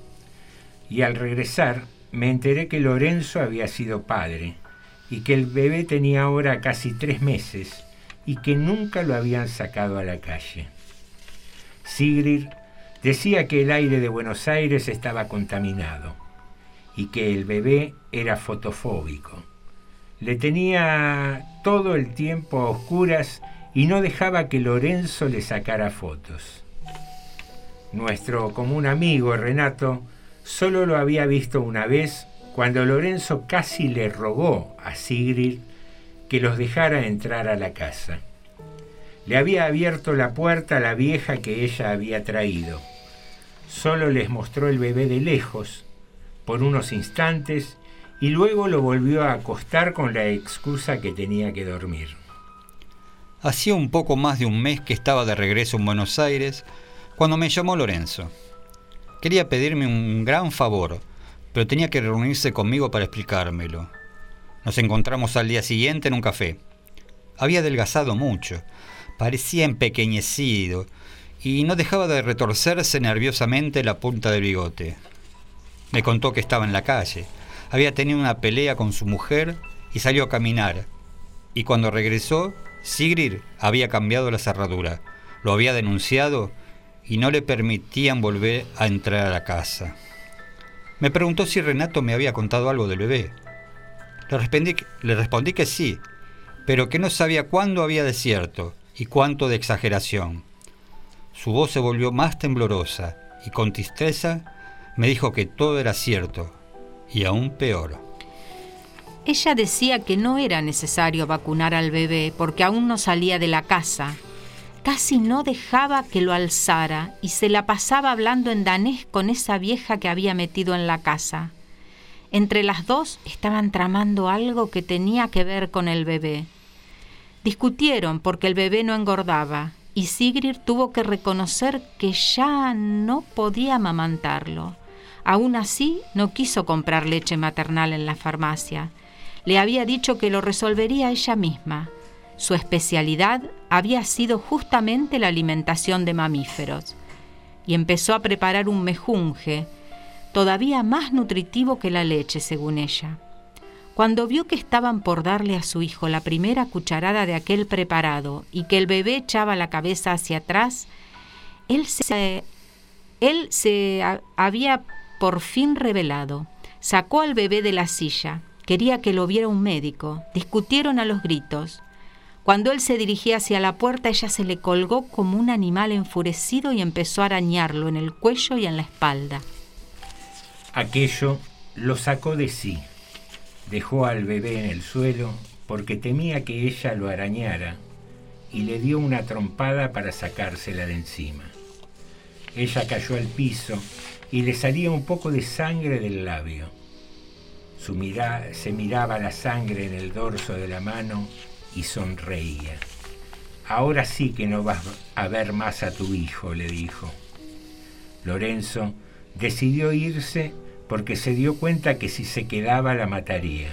Speaker 7: Y al regresar me enteré que Lorenzo había sido padre y que el bebé tenía ahora casi tres meses y que nunca lo habían sacado a la calle. Sigrid decía que el aire de Buenos Aires estaba contaminado y que el bebé era fotofóbico. Le tenía todo el tiempo a oscuras y no dejaba que Lorenzo le sacara fotos. Nuestro común amigo Renato solo lo había visto una vez cuando Lorenzo casi le rogó a Sigrid que los dejara entrar a la casa. Le había abierto la puerta a la vieja que ella había traído. Solo les mostró el bebé de lejos, por unos instantes, y luego lo volvió a acostar con la excusa que tenía que dormir.
Speaker 8: Hacía un poco más de un mes que estaba de regreso en Buenos Aires cuando me llamó Lorenzo. Quería pedirme un gran favor, pero tenía que reunirse conmigo para explicármelo. Nos encontramos al día siguiente en un café. Había adelgazado mucho, parecía empequeñecido y no dejaba de retorcerse nerviosamente la punta del bigote. Me contó que estaba en la calle, había tenido una pelea con su mujer y salió a caminar. Y cuando regresó, Sigrid había cambiado la cerradura, lo había denunciado y no le permitían volver a entrar a la casa. Me preguntó si Renato me había contado algo del bebé. Le respondí, le respondí que sí, pero que no sabía cuándo había de cierto y cuánto de exageración. Su voz se volvió más temblorosa y con tristeza me dijo que todo era cierto y aún peor.
Speaker 3: Ella decía que no era necesario vacunar al bebé porque aún no salía de la casa. Casi no dejaba que lo alzara y se la pasaba hablando en danés con esa vieja que había metido en la casa. Entre las dos estaban tramando algo que tenía que ver con el bebé. Discutieron porque el bebé no engordaba y Sigrid tuvo que reconocer que ya no podía amamantarlo. Aún así, no quiso comprar leche maternal en la farmacia. Le había dicho que lo resolvería ella misma. Su especialidad había sido justamente la alimentación de mamíferos. Y empezó a preparar un mejunje, todavía más nutritivo que la leche, según ella. Cuando vio que estaban por darle a su hijo la primera cucharada de aquel preparado y que el bebé echaba la cabeza hacia atrás, él se, él se había por fin revelado. Sacó al bebé de la silla. Quería que lo viera un médico. Discutieron a los gritos. Cuando él se dirigía hacia la puerta, ella se le colgó como un animal enfurecido y empezó a arañarlo en el cuello y en la espalda.
Speaker 7: Aquello lo sacó de sí. Dejó al bebé en el suelo porque temía que ella lo arañara y le dio una trompada para sacársela de encima. Ella cayó al piso y le salía un poco de sangre del labio. Su mira- se miraba la sangre en el dorso de la mano y sonreía. Ahora sí que no vas a ver más a tu hijo, le dijo. Lorenzo decidió irse porque se dio cuenta que si se quedaba la mataría.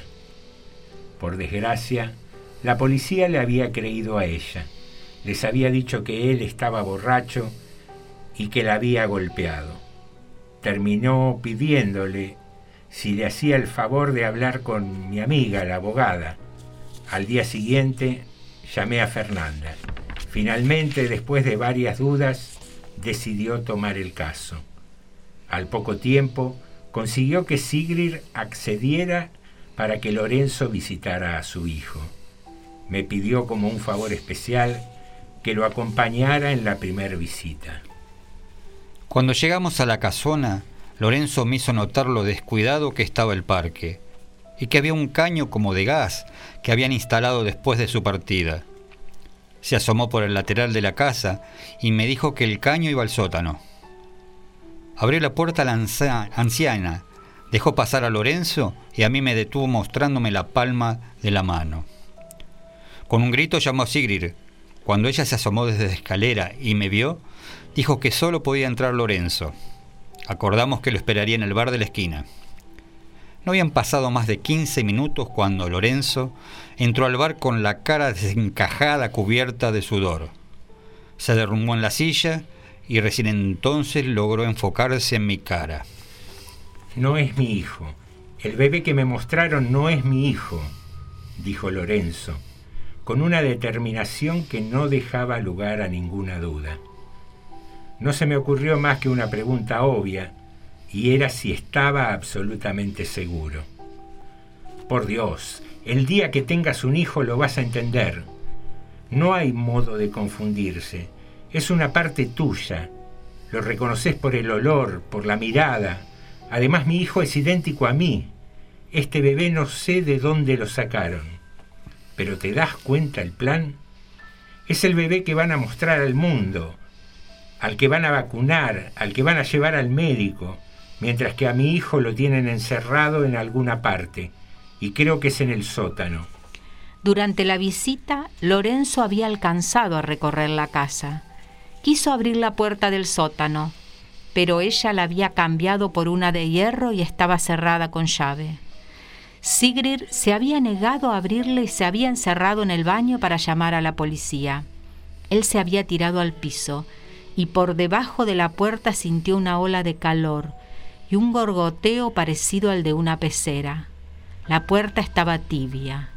Speaker 7: Por desgracia, la policía le había creído a ella. Les había dicho que él estaba borracho y que la había golpeado. Terminó pidiéndole si le hacía el favor de hablar con mi amiga, la abogada. Al día siguiente llamé a Fernanda. Finalmente, después de varias dudas, decidió tomar el caso. Al poco tiempo, consiguió que Sigrid accediera para que Lorenzo visitara a su hijo. Me pidió como un favor especial que lo acompañara en la primera visita.
Speaker 8: Cuando llegamos a la casona, Lorenzo me hizo notar lo descuidado que estaba el parque y que había un caño como de gas que habían instalado después de su partida. Se asomó por el lateral de la casa y me dijo que el caño iba al sótano. Abrió la puerta a la anciana, dejó pasar a Lorenzo y a mí me detuvo mostrándome la palma de la mano. Con un grito llamó a Sigrid. Cuando ella se asomó desde la escalera y me vio, dijo que solo podía entrar Lorenzo. Acordamos que lo esperaría en el bar de la esquina. No habían pasado más de 15 minutos cuando Lorenzo entró al bar con la cara desencajada cubierta de sudor. Se derrumbó en la silla y recién entonces logró enfocarse en mi cara.
Speaker 7: No es mi hijo. El bebé que me mostraron no es mi hijo, dijo Lorenzo, con una determinación que no dejaba lugar a ninguna duda. No se me ocurrió más que una pregunta obvia, y era si estaba absolutamente seguro. Por Dios, el día que tengas un hijo lo vas a entender. No hay modo de confundirse. Es una parte tuya. Lo reconoces por el olor, por la mirada. Además mi hijo es idéntico a mí. Este bebé no sé de dónde lo sacaron. Pero ¿te das cuenta el plan? Es el bebé que van a mostrar al mundo, al que van a vacunar, al que van a llevar al médico, mientras que a mi hijo lo tienen encerrado en alguna parte, y creo que es en el sótano.
Speaker 3: Durante la visita, Lorenzo había alcanzado a recorrer la casa. Quiso abrir la puerta del sótano, pero ella la había cambiado por una de hierro y estaba cerrada con llave. Sigrid se había negado a abrirle y se había encerrado en el baño para llamar a la policía. Él se había tirado al piso y por debajo de la puerta sintió una ola de calor y un gorgoteo parecido al de una pecera. La puerta estaba tibia.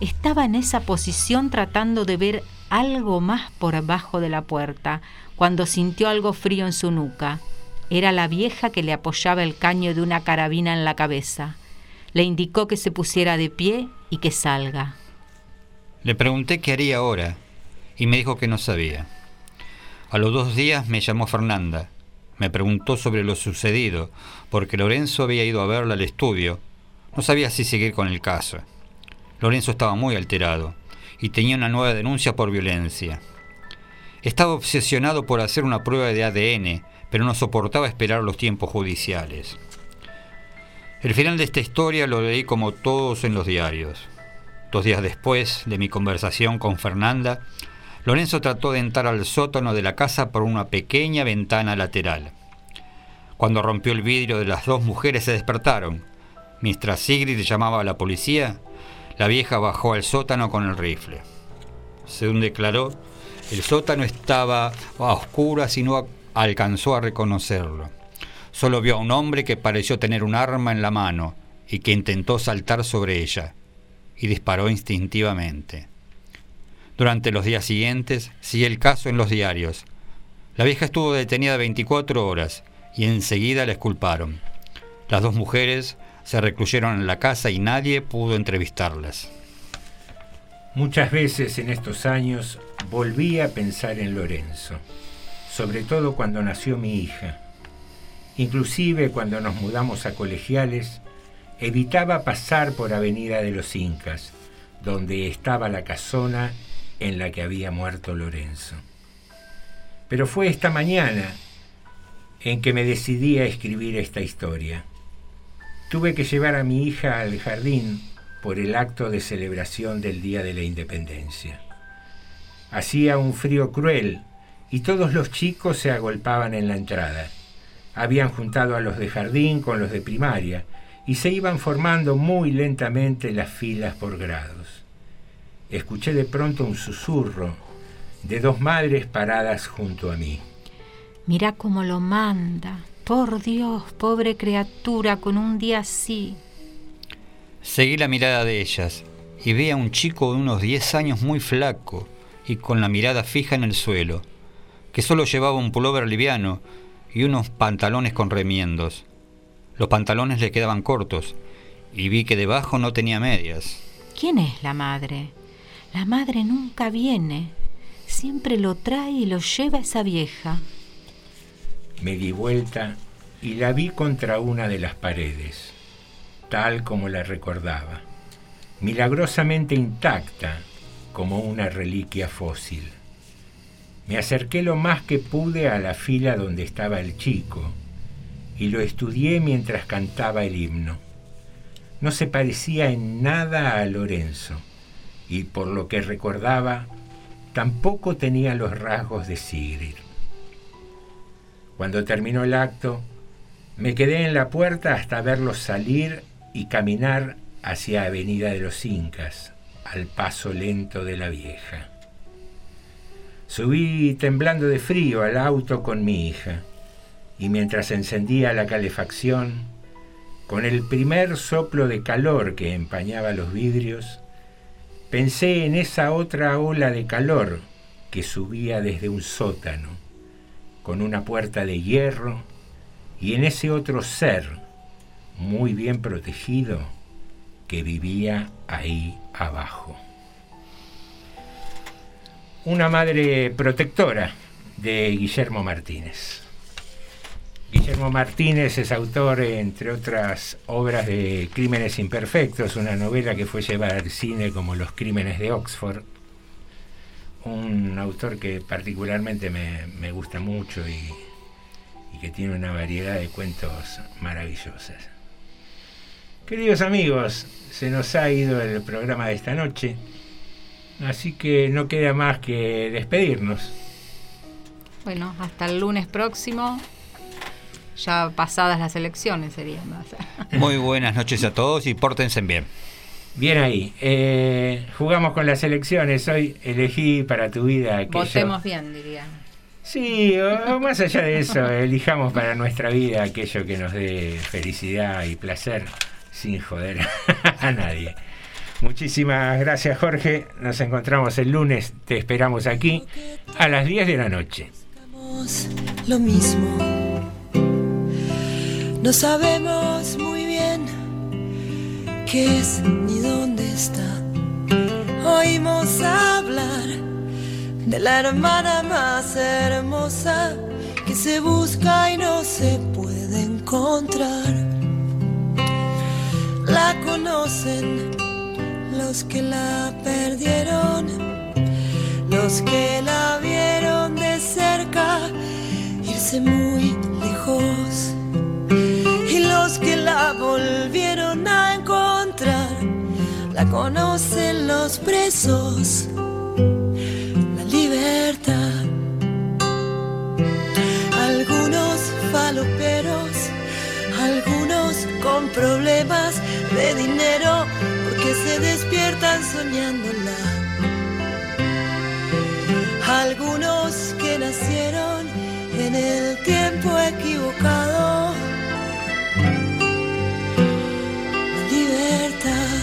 Speaker 3: Estaba en esa posición tratando de ver algo más por abajo de la puerta cuando sintió algo frío en su nuca. Era la vieja que le apoyaba el caño de una carabina en la cabeza. Le indicó que se pusiera de pie y que salga.
Speaker 8: Le pregunté qué haría ahora y me dijo que no sabía. A los dos días me llamó Fernanda. Me preguntó sobre lo sucedido, porque Lorenzo había ido a verla al estudio. No sabía si seguir con el caso. Lorenzo estaba muy alterado y tenía una nueva denuncia por violencia. Estaba obsesionado por hacer una prueba de ADN, pero no soportaba esperar los tiempos judiciales. El final de esta historia lo leí como todos en los diarios. Dos días después de mi conversación con Fernanda, Lorenzo trató de entrar al sótano de la casa por una pequeña ventana lateral. Cuando rompió el vidrio de las dos mujeres se despertaron. Mientras Sigrid llamaba a la policía, la vieja bajó al sótano con el rifle. Según declaró, el sótano estaba a oscuras y no alcanzó a reconocerlo. Solo vio a un hombre que pareció tener un arma en la mano y que intentó saltar sobre ella y disparó instintivamente. Durante los días siguientes sigue el caso en los diarios. La vieja estuvo detenida 24 horas y enseguida la exculparon. Las dos mujeres se recluyeron en la casa y nadie pudo entrevistarlas.
Speaker 7: Muchas veces en estos años volví a pensar en Lorenzo, sobre todo cuando nació mi hija. Inclusive cuando nos mudamos a colegiales, evitaba pasar por Avenida de los Incas, donde estaba la casona en la que había muerto Lorenzo. Pero fue esta mañana en que me decidí a escribir esta historia. Tuve que llevar a mi hija al jardín por el acto de celebración del Día de la Independencia. Hacía un frío cruel y todos los chicos se agolpaban en la entrada. Habían juntado a los de jardín con los de primaria y se iban formando muy lentamente las filas por grados. Escuché de pronto un susurro de dos madres paradas junto a mí.
Speaker 3: Mira cómo lo manda. Por Dios, pobre criatura, con un día así.
Speaker 8: Seguí la mirada de ellas y vi a un chico de unos 10 años muy flaco y con la mirada fija en el suelo, que solo llevaba un pullover liviano y unos pantalones con remiendos. Los pantalones le quedaban cortos y vi que debajo no tenía medias.
Speaker 3: ¿Quién es la madre? La madre nunca viene. Siempre lo trae y lo lleva esa vieja.
Speaker 7: Me di vuelta y la vi contra una de las paredes, tal como la recordaba, milagrosamente intacta como una reliquia fósil. Me acerqué lo más que pude a la fila donde estaba el chico y lo estudié mientras cantaba el himno. No se parecía en nada a Lorenzo y por lo que recordaba, tampoco tenía los rasgos de Sigrid. Cuando terminó el acto, me quedé en la puerta hasta verlos salir y caminar hacia Avenida de los Incas, al paso lento de la vieja. Subí temblando de frío al auto con mi hija y mientras encendía la calefacción, con el primer soplo de calor que empañaba los vidrios, pensé en esa otra ola de calor que subía desde un sótano, con una puerta de hierro, y en ese otro ser, muy bien protegido, que vivía ahí abajo. Una madre protectora de Guillermo Martínez. Guillermo Martínez es autor, entre otras obras, de Crímenes Imperfectos, una novela que fue llevada al cine como Los Crímenes de Oxford. Un autor que particularmente me, me gusta mucho y, y que tiene una variedad de cuentos maravillosas. Queridos amigos, se nos ha ido el programa de esta noche, así que no queda más que despedirnos.
Speaker 3: Bueno, hasta el lunes próximo, ya pasadas las elecciones sería más.
Speaker 8: Muy buenas noches a todos y pórtense bien.
Speaker 7: Bien ahí, eh, jugamos con las elecciones, hoy elegí para tu vida aquello.
Speaker 3: Votemos bien, diría.
Speaker 7: Sí, o, o más allá de eso, elijamos para nuestra vida aquello que nos dé felicidad y placer sin joder a nadie. Muchísimas gracias Jorge, nos encontramos el lunes, te esperamos aquí a las 10 de la noche.
Speaker 30: lo mismo. No sabemos muy bien qué es ni dónde está. Oímos hablar de la hermana más hermosa que se busca y no se puede encontrar. La conocen los que la perdieron, los que la vieron de cerca irse muy lejos los que la volvieron a encontrar. La conocen los presos, la libertad. Algunos faloperos, algunos con problemas de dinero, porque se despiertan soñándola. Algunos que nacieron en el tiempo equivocado myself